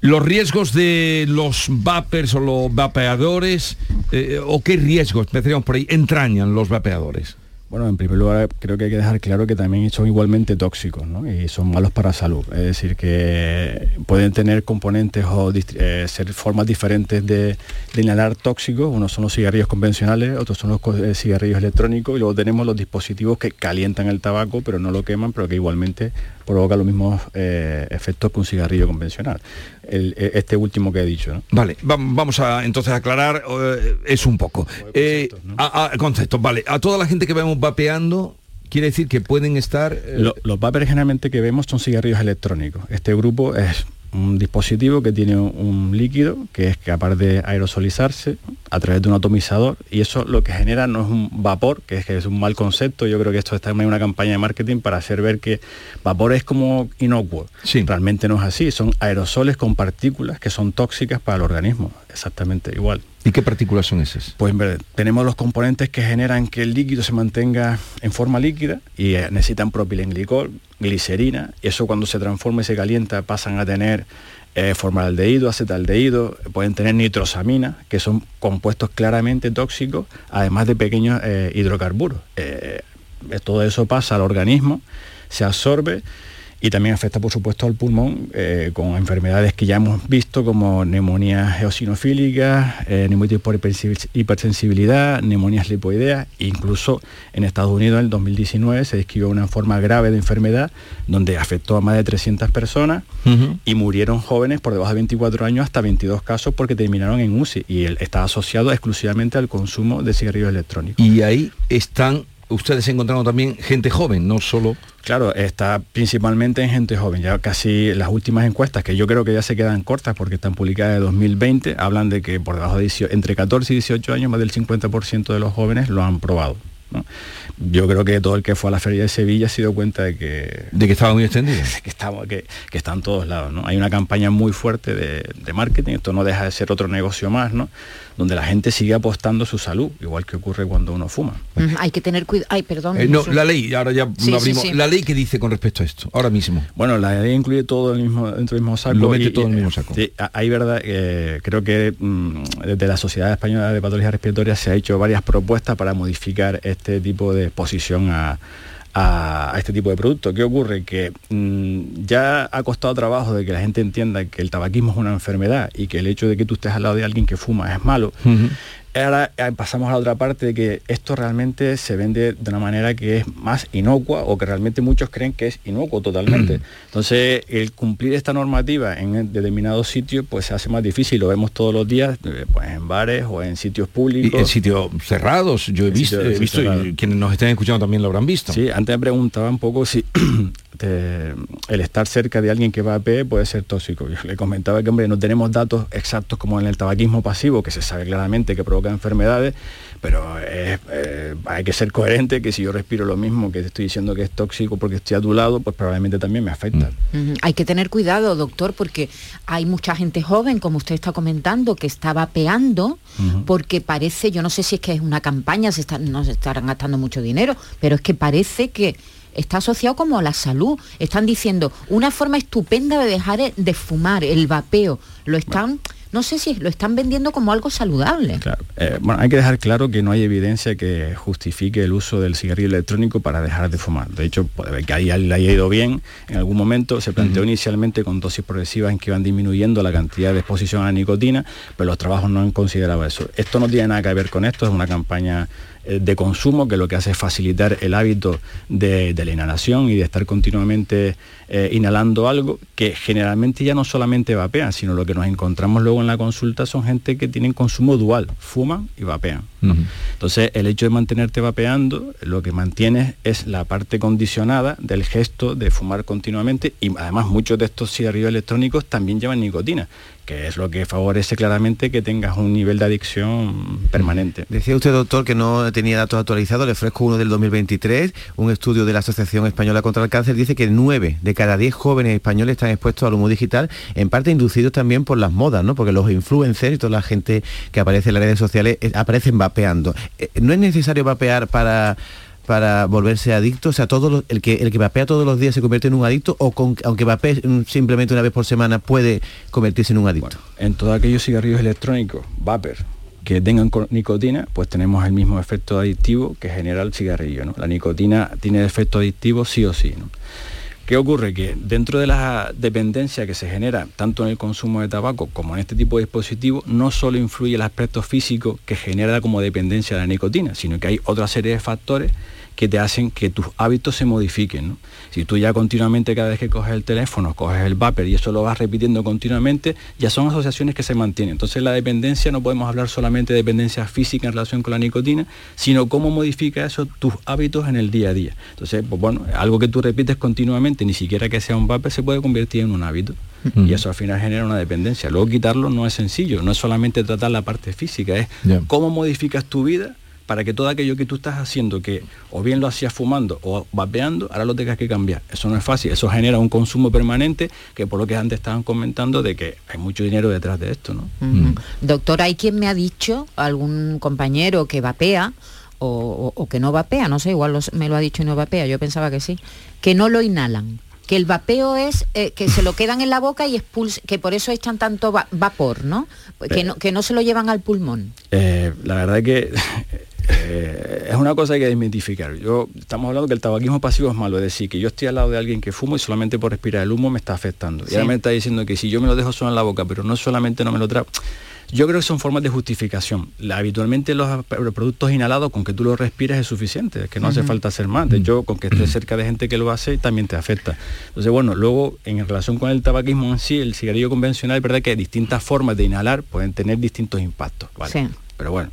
Los riesgos de los vapers o los vapeadores, eh, o qué riesgos, empezaríamos por ahí, entrañan los vapeadores. Bueno, en primer lugar creo que hay que dejar claro que también son igualmente tóxicos ¿no? y son malos para la salud. Es decir, que pueden tener componentes o eh, ser formas diferentes de, inhalar tóxicos. Unos son los cigarrillos convencionales, otros son los eh, cigarrillos electrónicos y luego tenemos los dispositivos que calientan el tabaco pero no lo queman, pero que igualmente provocan los mismos eh, efectos que un cigarrillo convencional. El- eh, este último que he dicho. ¿no? Vale, va- vamos a entonces a aclarar eh, eso un poco. Eh, a- a- conceptos, vale. A toda la gente que vemos vapeando, quiere decir que pueden estar... eh, Lo- los vapers generalmente que vemos son cigarrillos electrónicos. Este grupo es un dispositivo que tiene un, líquido que es capaz de aerosolizarse a través de un atomizador y eso lo que genera no es un vapor, que es, que es un mal concepto. Yo creo que esto está en una campaña de marketing para hacer ver que vapor es como inocuo. Realmente no es así, son aerosoles con partículas que son tóxicas para el organismo, exactamente igual. ¿Y qué partículas son esas? Pues tenemos los componentes que generan que el líquido se mantenga en forma líquida y eh, necesitan propilenglicol, glicerina, y eso cuando se transforma y se calienta pasan a tener eh, formaldehído, acetaldehído, pueden tener nitrosamina, que son compuestos claramente tóxicos, además de pequeños eh, hidrocarburos. Eh, todo eso pasa al organismo, se absorbe y también afecta por supuesto al pulmón eh, con enfermedades que ya hemos visto como neumonías eosinofílicas, eh, por hipersensi- hipersensibilidad, neumonías lipoideas, incluso en Estados Unidos en el 2019 se describió una forma grave de enfermedad donde afectó a más de 300 personas y murieron jóvenes por debajo de 24 años hasta 22 casos porque terminaron en UCI y el- está asociado exclusivamente al consumo de cigarrillos electrónicos. Y ahí están ustedes encontrando también gente joven, no solo... Claro, está principalmente en gente joven. Ya casi las últimas encuestas, que yo creo que ya se quedan cortas porque están publicadas de 2020, hablan de que por debajo de 18 entre 14 y 18 años más del 50% de los jóvenes lo han probado. ¿no? Yo creo que todo el que fue a la feria de Sevilla se dio cuenta de que... De que estaba muy extendido. que, estaba, que, que está en todos lados. ¿no? Hay una campaña muy fuerte de, de marketing, esto no deja de ser otro negocio más, ¿no? Donde la gente sigue apostando su salud, igual que ocurre cuando uno fuma. Hay que tener cuidado. Ay, perdón. Eh, no, la ley, ahora ya Sí, abrimos. sí. La ley que dice con respecto a esto, ahora mismo. Bueno, la ley incluye todo el mismo, dentro del mismo saco. Lo mete todo en el mismo saco. Sí, hay verdad, eh, creo que mm, desde la Sociedad Española de Patologías Respiratorias se ha hecho varias propuestas para modificar este tipo de exposición a, a- este tipo de productos. ¿Qué ocurre? Que mm, ya ha costado trabajo de que la gente entienda que el tabaquismo es una enfermedad y que el hecho de que tú estés al lado de alguien que fuma es malo. Ahora eh, pasamos a la otra parte de que esto realmente se vende de una manera que es más inocua o que realmente muchos creen que es inocuo totalmente. Entonces, el cumplir esta normativa en determinados sitios pues se hace más difícil, lo vemos todos los días, eh, pues en bares o en sitios públicos. Y en sitios cerrados, yo he visto, he visto y quienes nos estén escuchando también lo habrán visto. Sí, antes me preguntaba un poco si el estar cerca de alguien que va a P puede ser tóxico. Yo le comentaba que hombre, no tenemos datos exactos como en el tabaquismo pasivo, que se sabe claramente que provoca enfermedades, pero eh, hay que ser coherente que si yo respiro lo mismo que te estoy diciendo que es tóxico porque estoy a tu lado, pues probablemente también me afecta. Hay que tener cuidado, doctor, porque hay mucha gente joven, como usted está comentando, que está vapeando, porque parece, yo no sé si es que es una campaña, se no se estarán gastando mucho dinero, pero es que parece que está asociado como a la salud. Están diciendo una forma estupenda de dejar de fumar, el vapeo. Lo están no sé si lo están vendiendo como algo saludable. Claro. Eh, bueno, hay que dejar claro que no hay evidencia que justifique el uso del cigarrillo electrónico para dejar de fumar. De hecho, puede ver que ahí le haya ido bien. En algún momento se planteó inicialmente con dosis progresivas en que iban disminuyendo la cantidad de exposición a la nicotina, pero los trabajos no han considerado eso. Esto no tiene nada que ver con esto, es una campaña de consumo que lo que hace es facilitar el hábito de, la inhalación y de estar continuamente eh, inhalando algo que generalmente ya no solamente vapean, sino lo que nos encontramos luego en la consulta son gente que tienen consumo dual, fuman y vapean. Entonces el hecho de mantenerte vapeando lo que mantienes es la parte condicionada del gesto de fumar continuamente y además muchos de estos cigarrillos electrónicos también llevan nicotina que es lo que favorece claramente que tengas un nivel de adicción permanente. Decía usted, doctor, que no tenía datos actualizados, le ofrezco uno del 2023, un estudio de la Asociación Española contra el Cáncer dice que 9 de cada 10 jóvenes españoles están expuestos al humo digital, en parte inducidos también por las modas, ¿no? porque los influencers y toda la gente que aparece en las redes sociales eh, aparecen vapeando. Eh, ¿No es necesario vapear para para volverse adicto? O sea, el, que, el que vapea todos los días se convierte en un adicto o con, aunque vapee simplemente una vez por semana puede convertirse en un adicto. en todos aquellos cigarrillos electrónicos, vapor, que tengan nicotina, pues tenemos el mismo efecto adictivo que genera el cigarrillo. ¿no? La nicotina tiene efecto adictivo sí o sí. ¿no? ¿Qué ocurre? Que dentro de la dependencia que se genera tanto en el consumo de tabaco como en este tipo de dispositivos, no solo influye el aspecto físico que genera como dependencia de la nicotina, sino que hay otra serie de factores que te hacen que tus hábitos se modifiquen. Si tú ya continuamente cada vez que coges el teléfono, coges el vapor y eso lo vas repitiendo continuamente, ya son asociaciones que se mantienen. Entonces la dependencia no podemos hablar solamente de dependencia física en relación con la nicotina, sino cómo modifica eso tus hábitos en el día a día. Entonces, pues bueno, algo que tú repites continuamente, ni siquiera que sea un vapor, se puede convertir en un hábito. Y eso al final genera una dependencia. Luego quitarlo no es sencillo, no es solamente tratar la parte física, es cómo modificas tu vida para que todo aquello que tú estás haciendo, que o bien lo hacías fumando o vapeando, ahora lo tengas que cambiar. Eso no es fácil, eso genera un consumo permanente que por lo que antes estaban comentando de que hay mucho dinero detrás de esto. ¿no? Doctor, hay quien me ha dicho, algún compañero que vapea, o, que no vapea, no sé, igual me lo ha dicho y no vapea, yo pensaba que sí, que no lo inhalan que el vapeo es eh, que se lo quedan en la boca y expulsan, que por eso echan tanto vapor, ¿no? Que, ¿no? que no se lo llevan al pulmón. Eh, la verdad es que eh, es una cosa que hay que desmitificar. Yo, estamos hablando que el tabaquismo pasivo es malo, es decir, que yo estoy al lado de alguien que fumo y solamente por respirar el humo me está afectando. Y ahora me está diciendo que si yo me lo dejo solo en la boca, pero no solamente no me lo trago. Yo creo que son formas de justificación. habitualmente los productos inhalados, con que tú lo respires es suficiente, es que no hace falta hacer más. De hecho, con que estés cerca de gente que lo hace, también te afecta. Entonces, bueno, luego, en relación con el tabaquismo en sí, el cigarrillo convencional, es verdad que distintas formas de inhalar pueden tener distintos impactos. Pero bueno,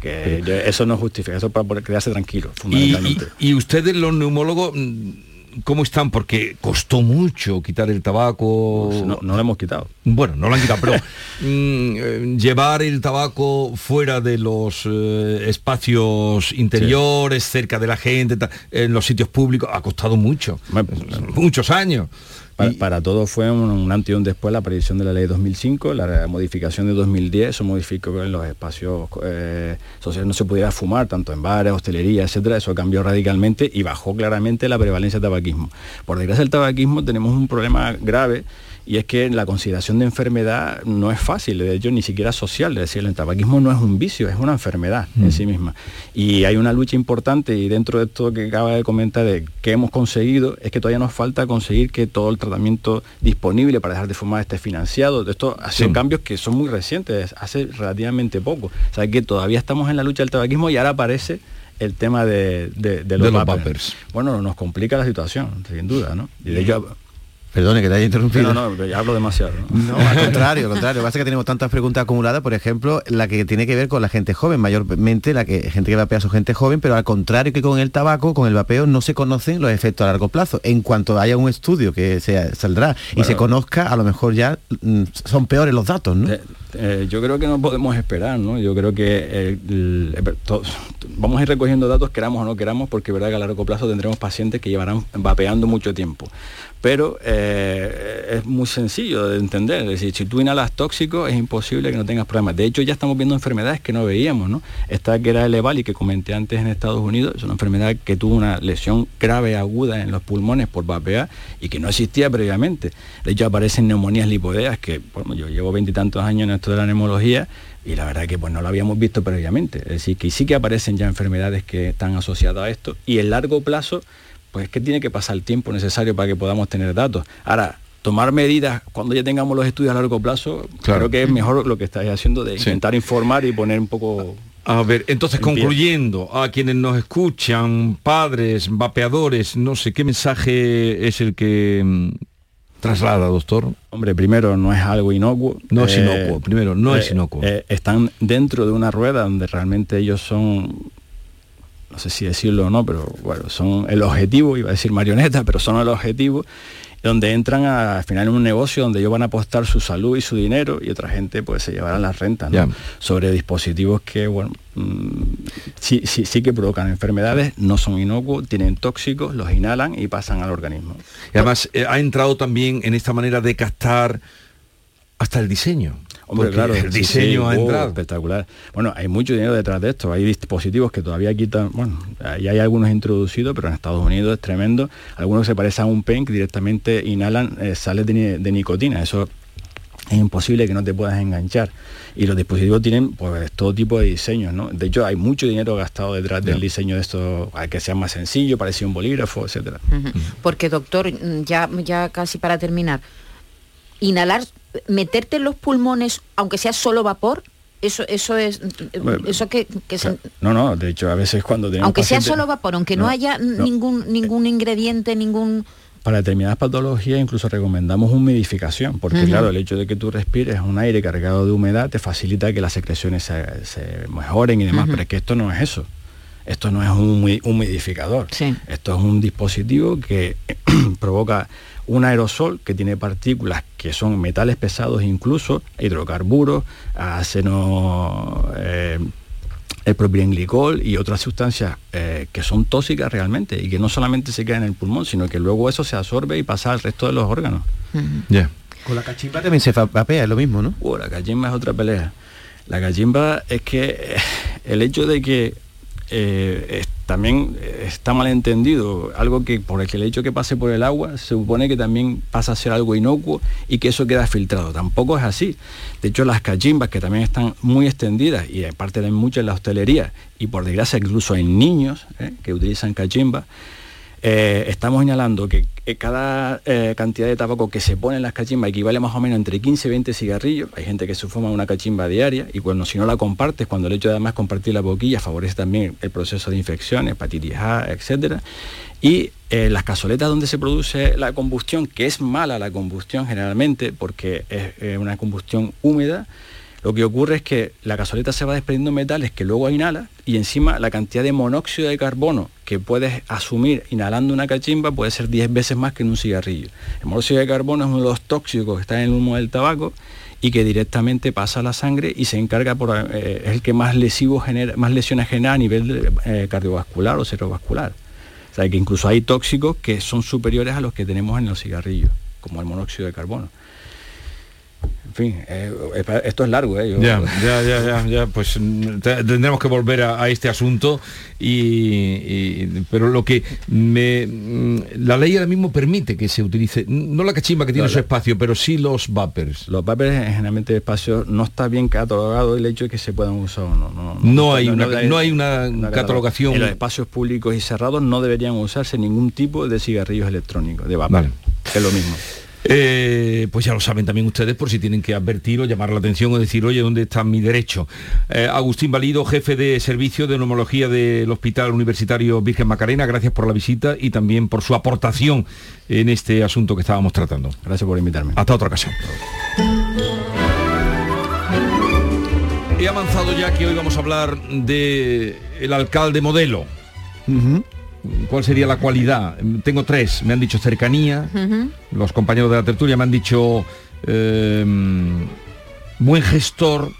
que eso no justifica, eso para quedarse tranquilo, fundamentalmente. ¿Y, ustedes los neumólogos mm, cómo están? Porque costó mucho quitar el tabaco. Pues no, lo hemos quitado. Bueno, no lo han quitado, pero mm, eh, llevar el tabaco fuera de los eh, espacios interiores, cerca de la gente, en los sitios públicos, ha costado mucho. Muchos años. Para, todo fue un, antes y un después la aparición de la ley 2005, la modificación de 2010, eso modificó que en los espacios eh, sociales no se pudiera fumar, tanto en bares, hostelería, etcétera, eso cambió radicalmente y bajó claramente la prevalencia del tabaquismo. Por desgracia el tabaquismo tenemos un problema grave y es que la consideración de enfermedad no es fácil, de hecho ni siquiera social, es decir, el tabaquismo no es un vicio, es una enfermedad en Mm. sí misma. Y hay una lucha importante y dentro de esto que acaba de comentar de que hemos conseguido, es que todavía nos falta conseguir que todo el tratamiento disponible para dejar de fumar esté financiado. Esto ha sido Sí. cambios que son muy recientes, hace relativamente poco. O sea que todavía estamos en la lucha del tabaquismo y ahora aparece el tema de, de- de los, De los vapers. Bueno, nos complica la situación, sin duda, ¿no? Y de hecho, Perdone que te haya interrumpido. no, no, ya hablo demasiado. ¿no? No, al contrario, al contrario. Lo que pasa es que tenemos tantas preguntas acumuladas, por ejemplo, la que tiene que ver con la gente joven, mayormente la que gente que vapea su gente joven, pero al contrario que con el tabaco, con el vapeo no se conocen los efectos a largo plazo. En cuanto haya un estudio que se, saldrá y Bueno. se conozca, a lo mejor ya mm, son peores los datos, ¿no? Eh, yo creo que no podemos esperar, ¿no? Yo creo que eh, el- eh, vamos a ir recogiendo datos, queramos o no queramos, porque es verdad que a largo plazo tendremos pacientes que llevarán vapeando mucho tiempo. Pero eh, es muy sencillo de entender, es decir, si tú inhalas tóxico es imposible que no tengas problemas. De hecho, ya estamos viendo enfermedades que no veíamos, ¿no? Esta que era el EVALI que comenté antes en Estados Unidos, es una enfermedad que tuvo una lesión grave aguda en los pulmones por vapear y que no existía previamente. De hecho, aparecen neumonías lipodeas que, bueno, yo llevo veintitantos años en esto de la neumología y la verdad que pues no lo habíamos visto previamente. Es decir, que sí que aparecen ya enfermedades que están asociadas a esto y en largo plazo, pues es que tiene que pasar el tiempo necesario para que podamos tener datos. Ahora, tomar medidas cuando ya tengamos los estudios a largo plazo, Claro. creo que es mejor lo que estáis haciendo de intentar informar y poner un poco... A ver, entonces en pie. concluyendo, a quienes nos escuchan, padres, vapeadores, no sé qué mensaje es el que mm, traslada, doctor. Hombre, primero no es algo inocuo. No es Eh, inocuo, primero, no es eh, inocuo. eh, están dentro de una rueda donde realmente ellos son, no sé si decirlo o no, pero bueno, son el objetivo, iba a decir marioneta, pero son el objetivo, donde entran a- al final en un negocio donde ellos van a apostar su salud y su dinero y otra gente pues se llevará las rentas, ¿no? Sobre dispositivos que, bueno, mm, sí, sí, sí que provocan enfermedades, no son inocuos, tienen tóxicos, los inhalan y pasan al organismo. Y además eh, ha entrado también en esta manera de captar hasta el diseño. Hombre, Porque claro, el diseño sí, ha oh, entrado. espectacular. Bueno, hay mucho dinero detrás de esto. Hay dispositivos que todavía quitan, bueno, ya hay algunos introducidos, pero en Estados Unidos es tremendo. Algunos se parecen a un pen que directamente inhalan eh, sales de, ni- de nicotina. Eso es imposible que no te puedas enganchar. Y los dispositivos tienen pues todo tipo de diseños, ¿no? De hecho, hay mucho dinero gastado detrás del diseño de esto, a que sea más sencillo, parecido a un bolígrafo, etcétera. Porque doctor, ya, ya casi para terminar, inhalar, meterte en los pulmones, aunque sea solo vapor, eso, eso es, eso que, que se- No, no, de hecho, a veces cuando tenemos aunque sea solo vapor, aunque no, No, haya no. ningún ningún ingrediente, ningún Para determinadas patologías incluso recomendamos humidificación, porque claro, el hecho de que tú respires un aire cargado de humedad te facilita que las secreciones se, se mejoren y demás, pero es que esto no es eso. Esto no es un humi- humidificador. Esto es un dispositivo que provoca un aerosol que tiene partículas que son metales pesados incluso, hidrocarburos, ácido, eh, el propilenglicol y otras sustancias eh, que son tóxicas realmente y que no solamente se quedan en el pulmón, sino que luego eso se absorbe y pasa al resto de los órganos. Con la cachimba también se vapea, es lo mismo, ¿no? Uh, la cachimba es otra pelea. La cachimba es que eh, el hecho de que eh, es- también está mal entendido, algo que por el hecho que pase por el agua se supone que también pasa a ser algo inocuo y que eso queda filtrado. Tampoco es así. De hecho, las cachimbas que también están muy extendidas y aparte de mucho en la hostelería y por desgracia incluso en niños eh, que utilizan cachimbas, eh, estamos inhalando que eh, cada eh, cantidad de tabaco que se pone en las cachimbas equivale más o menos entre 15 y 20 cigarrillos. Hay gente que se fuma una cachimba diaria y cuando si no la compartes, cuando el hecho de además compartir la boquilla favorece también el proceso de infección, hepatitis A, etcétera. Y las cazoletas donde se produce la combustión, que es mala la combustión generalmente porque es una combustión húmeda, lo que ocurre es que la cazoleta se va desprendiendo metales que luego inhala y encima la cantidad de monóxido de carbono que puedes asumir inhalando una cachimba puede ser 10 veces más que en un cigarrillo. El monóxido de carbono es uno de los tóxicos que está en el humo del tabaco y que directamente pasa a la sangre y se encarga por eh, es el que más lesivo genera, más lesiones genera a nivel eh, cardiovascular o cerebrovascular. O sea que incluso hay tóxicos que son superiores a los que tenemos en los cigarrillos, como el monóxido de carbono. En fin, eh, esto es largo, ¿eh? Ya, ya, ya, ya, pues mm, tendremos que volver a, este asunto y, pero lo que me mm, la ley ahora mismo permite que se utilice no la cachimba que tiene su espacio, pero sí los vapers. Los vapers generalmente espacio no está bien catalogado el hecho de que se puedan usar o no. No, no, hay, una, no hay una, catalogación. En los espacios públicos y cerrados no deberían usarse ningún tipo de cigarrillos electrónicos, de vapor. Es lo mismo. Eh, pues ya lo saben también ustedes por si tienen que advertir o llamar la atención o decir, oye, ¿dónde está mi derecho? Eh, Agustín Valido, jefe de servicio de neumología del Hospital Universitario Virgen Macarena, gracias por la visita y también por su aportación en este asunto que estábamos tratando. Gracias por invitarme. Hasta otra ocasión. He avanzado ya que hoy vamos a hablar de el alcalde modelo. ¿Cuál sería la cualidad? Tengo tres. Me han dicho cercanía. Los compañeros de la tertulia me han dicho em, buen gestor.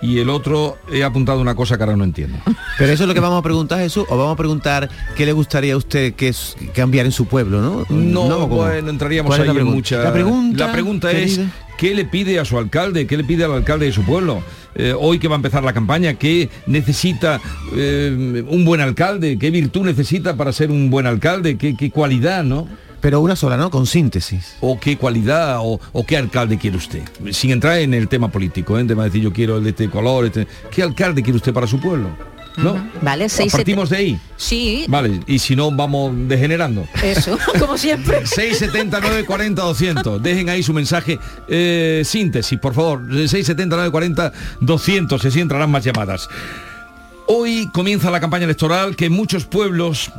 Y el otro he apuntado una cosa que ahora no entiendo. Pero eso es lo que vamos a preguntar, Jesús, o vamos a preguntar qué le gustaría a usted que es, cambiar en su pueblo, ¿no? No, bueno, entraríamos ahí en mucha. La pregunta, la pregunta es ¿qué le pide a su alcalde? ¿Qué le pide al alcalde de su pueblo? Eh, hoy que va a empezar la campaña, ¿qué necesita eh, un buen alcalde? ¿Qué virtud necesita para ser un buen alcalde? ¿Qué, cualidad, no? Pero una sola, ¿no? Con síntesis. ¿O qué cualidad o, qué alcalde quiere usted? Sin entrar en el tema político, ¿eh? en tema de decir yo quiero el de este color, este... ¿qué alcalde quiere usted para su pueblo? ¿No? Vale, seis, Partimos de ahí. Sí. Vale, y si no, vamos degenerando. Eso, como siempre. 679 40 200. Dejen ahí su mensaje. Eh, síntesis, por favor. 679 40 200. Así entrarán más llamadas. Hoy comienza la campaña electoral que en muchos pueblos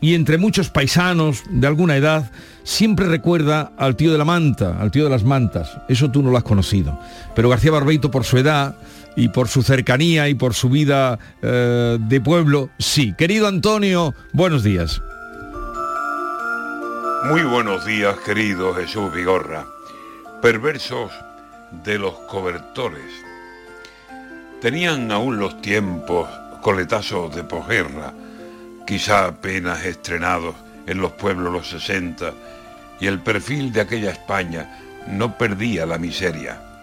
y entre muchos paisanos de alguna edad siempre recuerda al tío de la manta, al tío de las mantas. Eso tú no lo has conocido. Pero García Barbeito, por su edad, y por su cercanía y por su vida eh, de pueblo, sí. Querido Antonio, buenos días. Muy buenos días, querido Jesús Vigorra. Perversos de los cobertores. Tenían aún los tiempos coletazos de posguerra, quizá apenas estrenados en los pueblos los 60, y el perfil de aquella España no perdía la miseria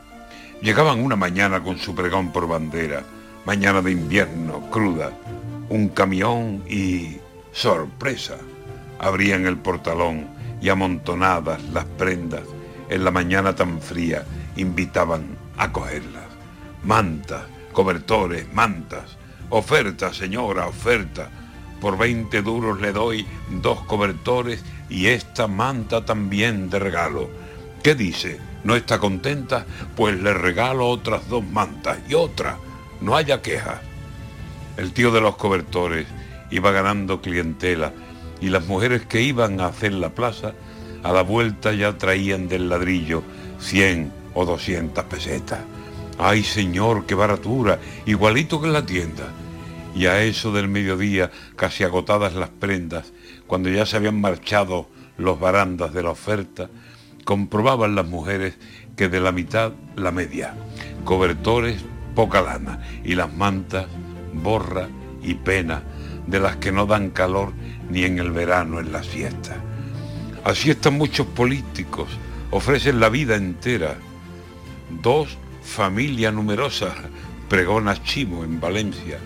Llegaban una mañana con su pregón por bandera, mañana de invierno, cruda, un camión y... sorpresa. Abrían el portalón y amontonadas las prendas, en la mañana tan fría, invitaban a cogerlas. Mantas, cobertores, mantas. Oferta, señora, oferta. Por 20 duros le doy dos cobertores y esta manta también de regalo. ¿Qué dice? ¿No está contenta? Pues le regalo otras dos mantas y otra. No haya queja. El tío de los cobertores iba ganando clientela y las mujeres que iban a hacer la plaza a la vuelta ya traían del ladrillo 100 o 200 pesetas. ¡Ay, señor, qué baratura! Igualito que en la tienda. Y a eso del mediodía, casi agotadas las prendas, cuando ya se habían marchado los barandas de la oferta, comprobaban las mujeres que de la mitad la media, cobertores poca lana y las mantas borra y pena de las que no dan calor ni en el verano en la siesta. Así están muchos políticos, ofrecen la vida entera. Dos, familia numerosa, pregona Chimo en Valencia,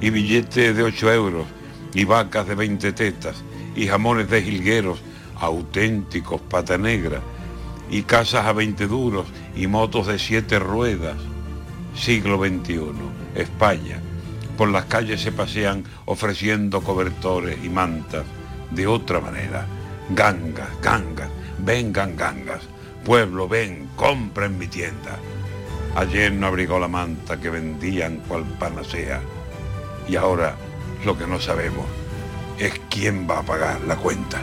y billetes de 8 euros, y vacas de 20 tetas, y jamones de jilgueros, auténticos pata negra, y casas a 20 duros y motos de siete ruedas. Siglo XXI, España. Por las calles se pasean ofreciendo cobertores y mantas. De otra manera, gangas, gangas, vengan gangas. Pueblo, ven, compra en mi tienda. Ayer no abrigó la manta que vendían cual panacea. Y ahora lo que no sabemos es quién va a pagar la cuenta.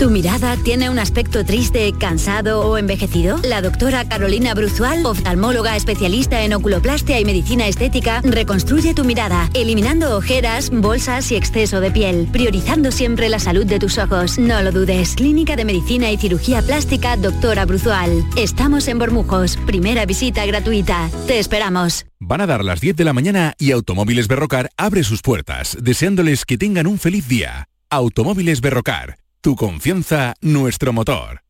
¿Tu mirada tiene un aspecto triste, cansado o envejecido? La doctora Carolina Bruzual, oftalmóloga especialista en oculoplastia y medicina estética, reconstruye tu mirada, eliminando ojeras, bolsas y exceso de piel, priorizando siempre la salud de tus ojos. No lo dudes. Clínica de Medicina y Cirugía Plástica, doctora Bruzual. Estamos en Bormujos. Primera visita gratuita. Te esperamos. Van a dar las 10 de la mañana y Automóviles Berrocar abre sus puertas, deseándoles que tengan un feliz día. Automóviles Berrocar tu confianza, nuestro motor.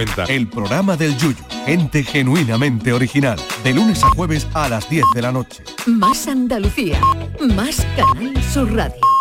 El programa del Yuyu, gente genuinamente original, de lunes a jueves a las 10 de la noche. Más Andalucía, más Canal Sur Radio.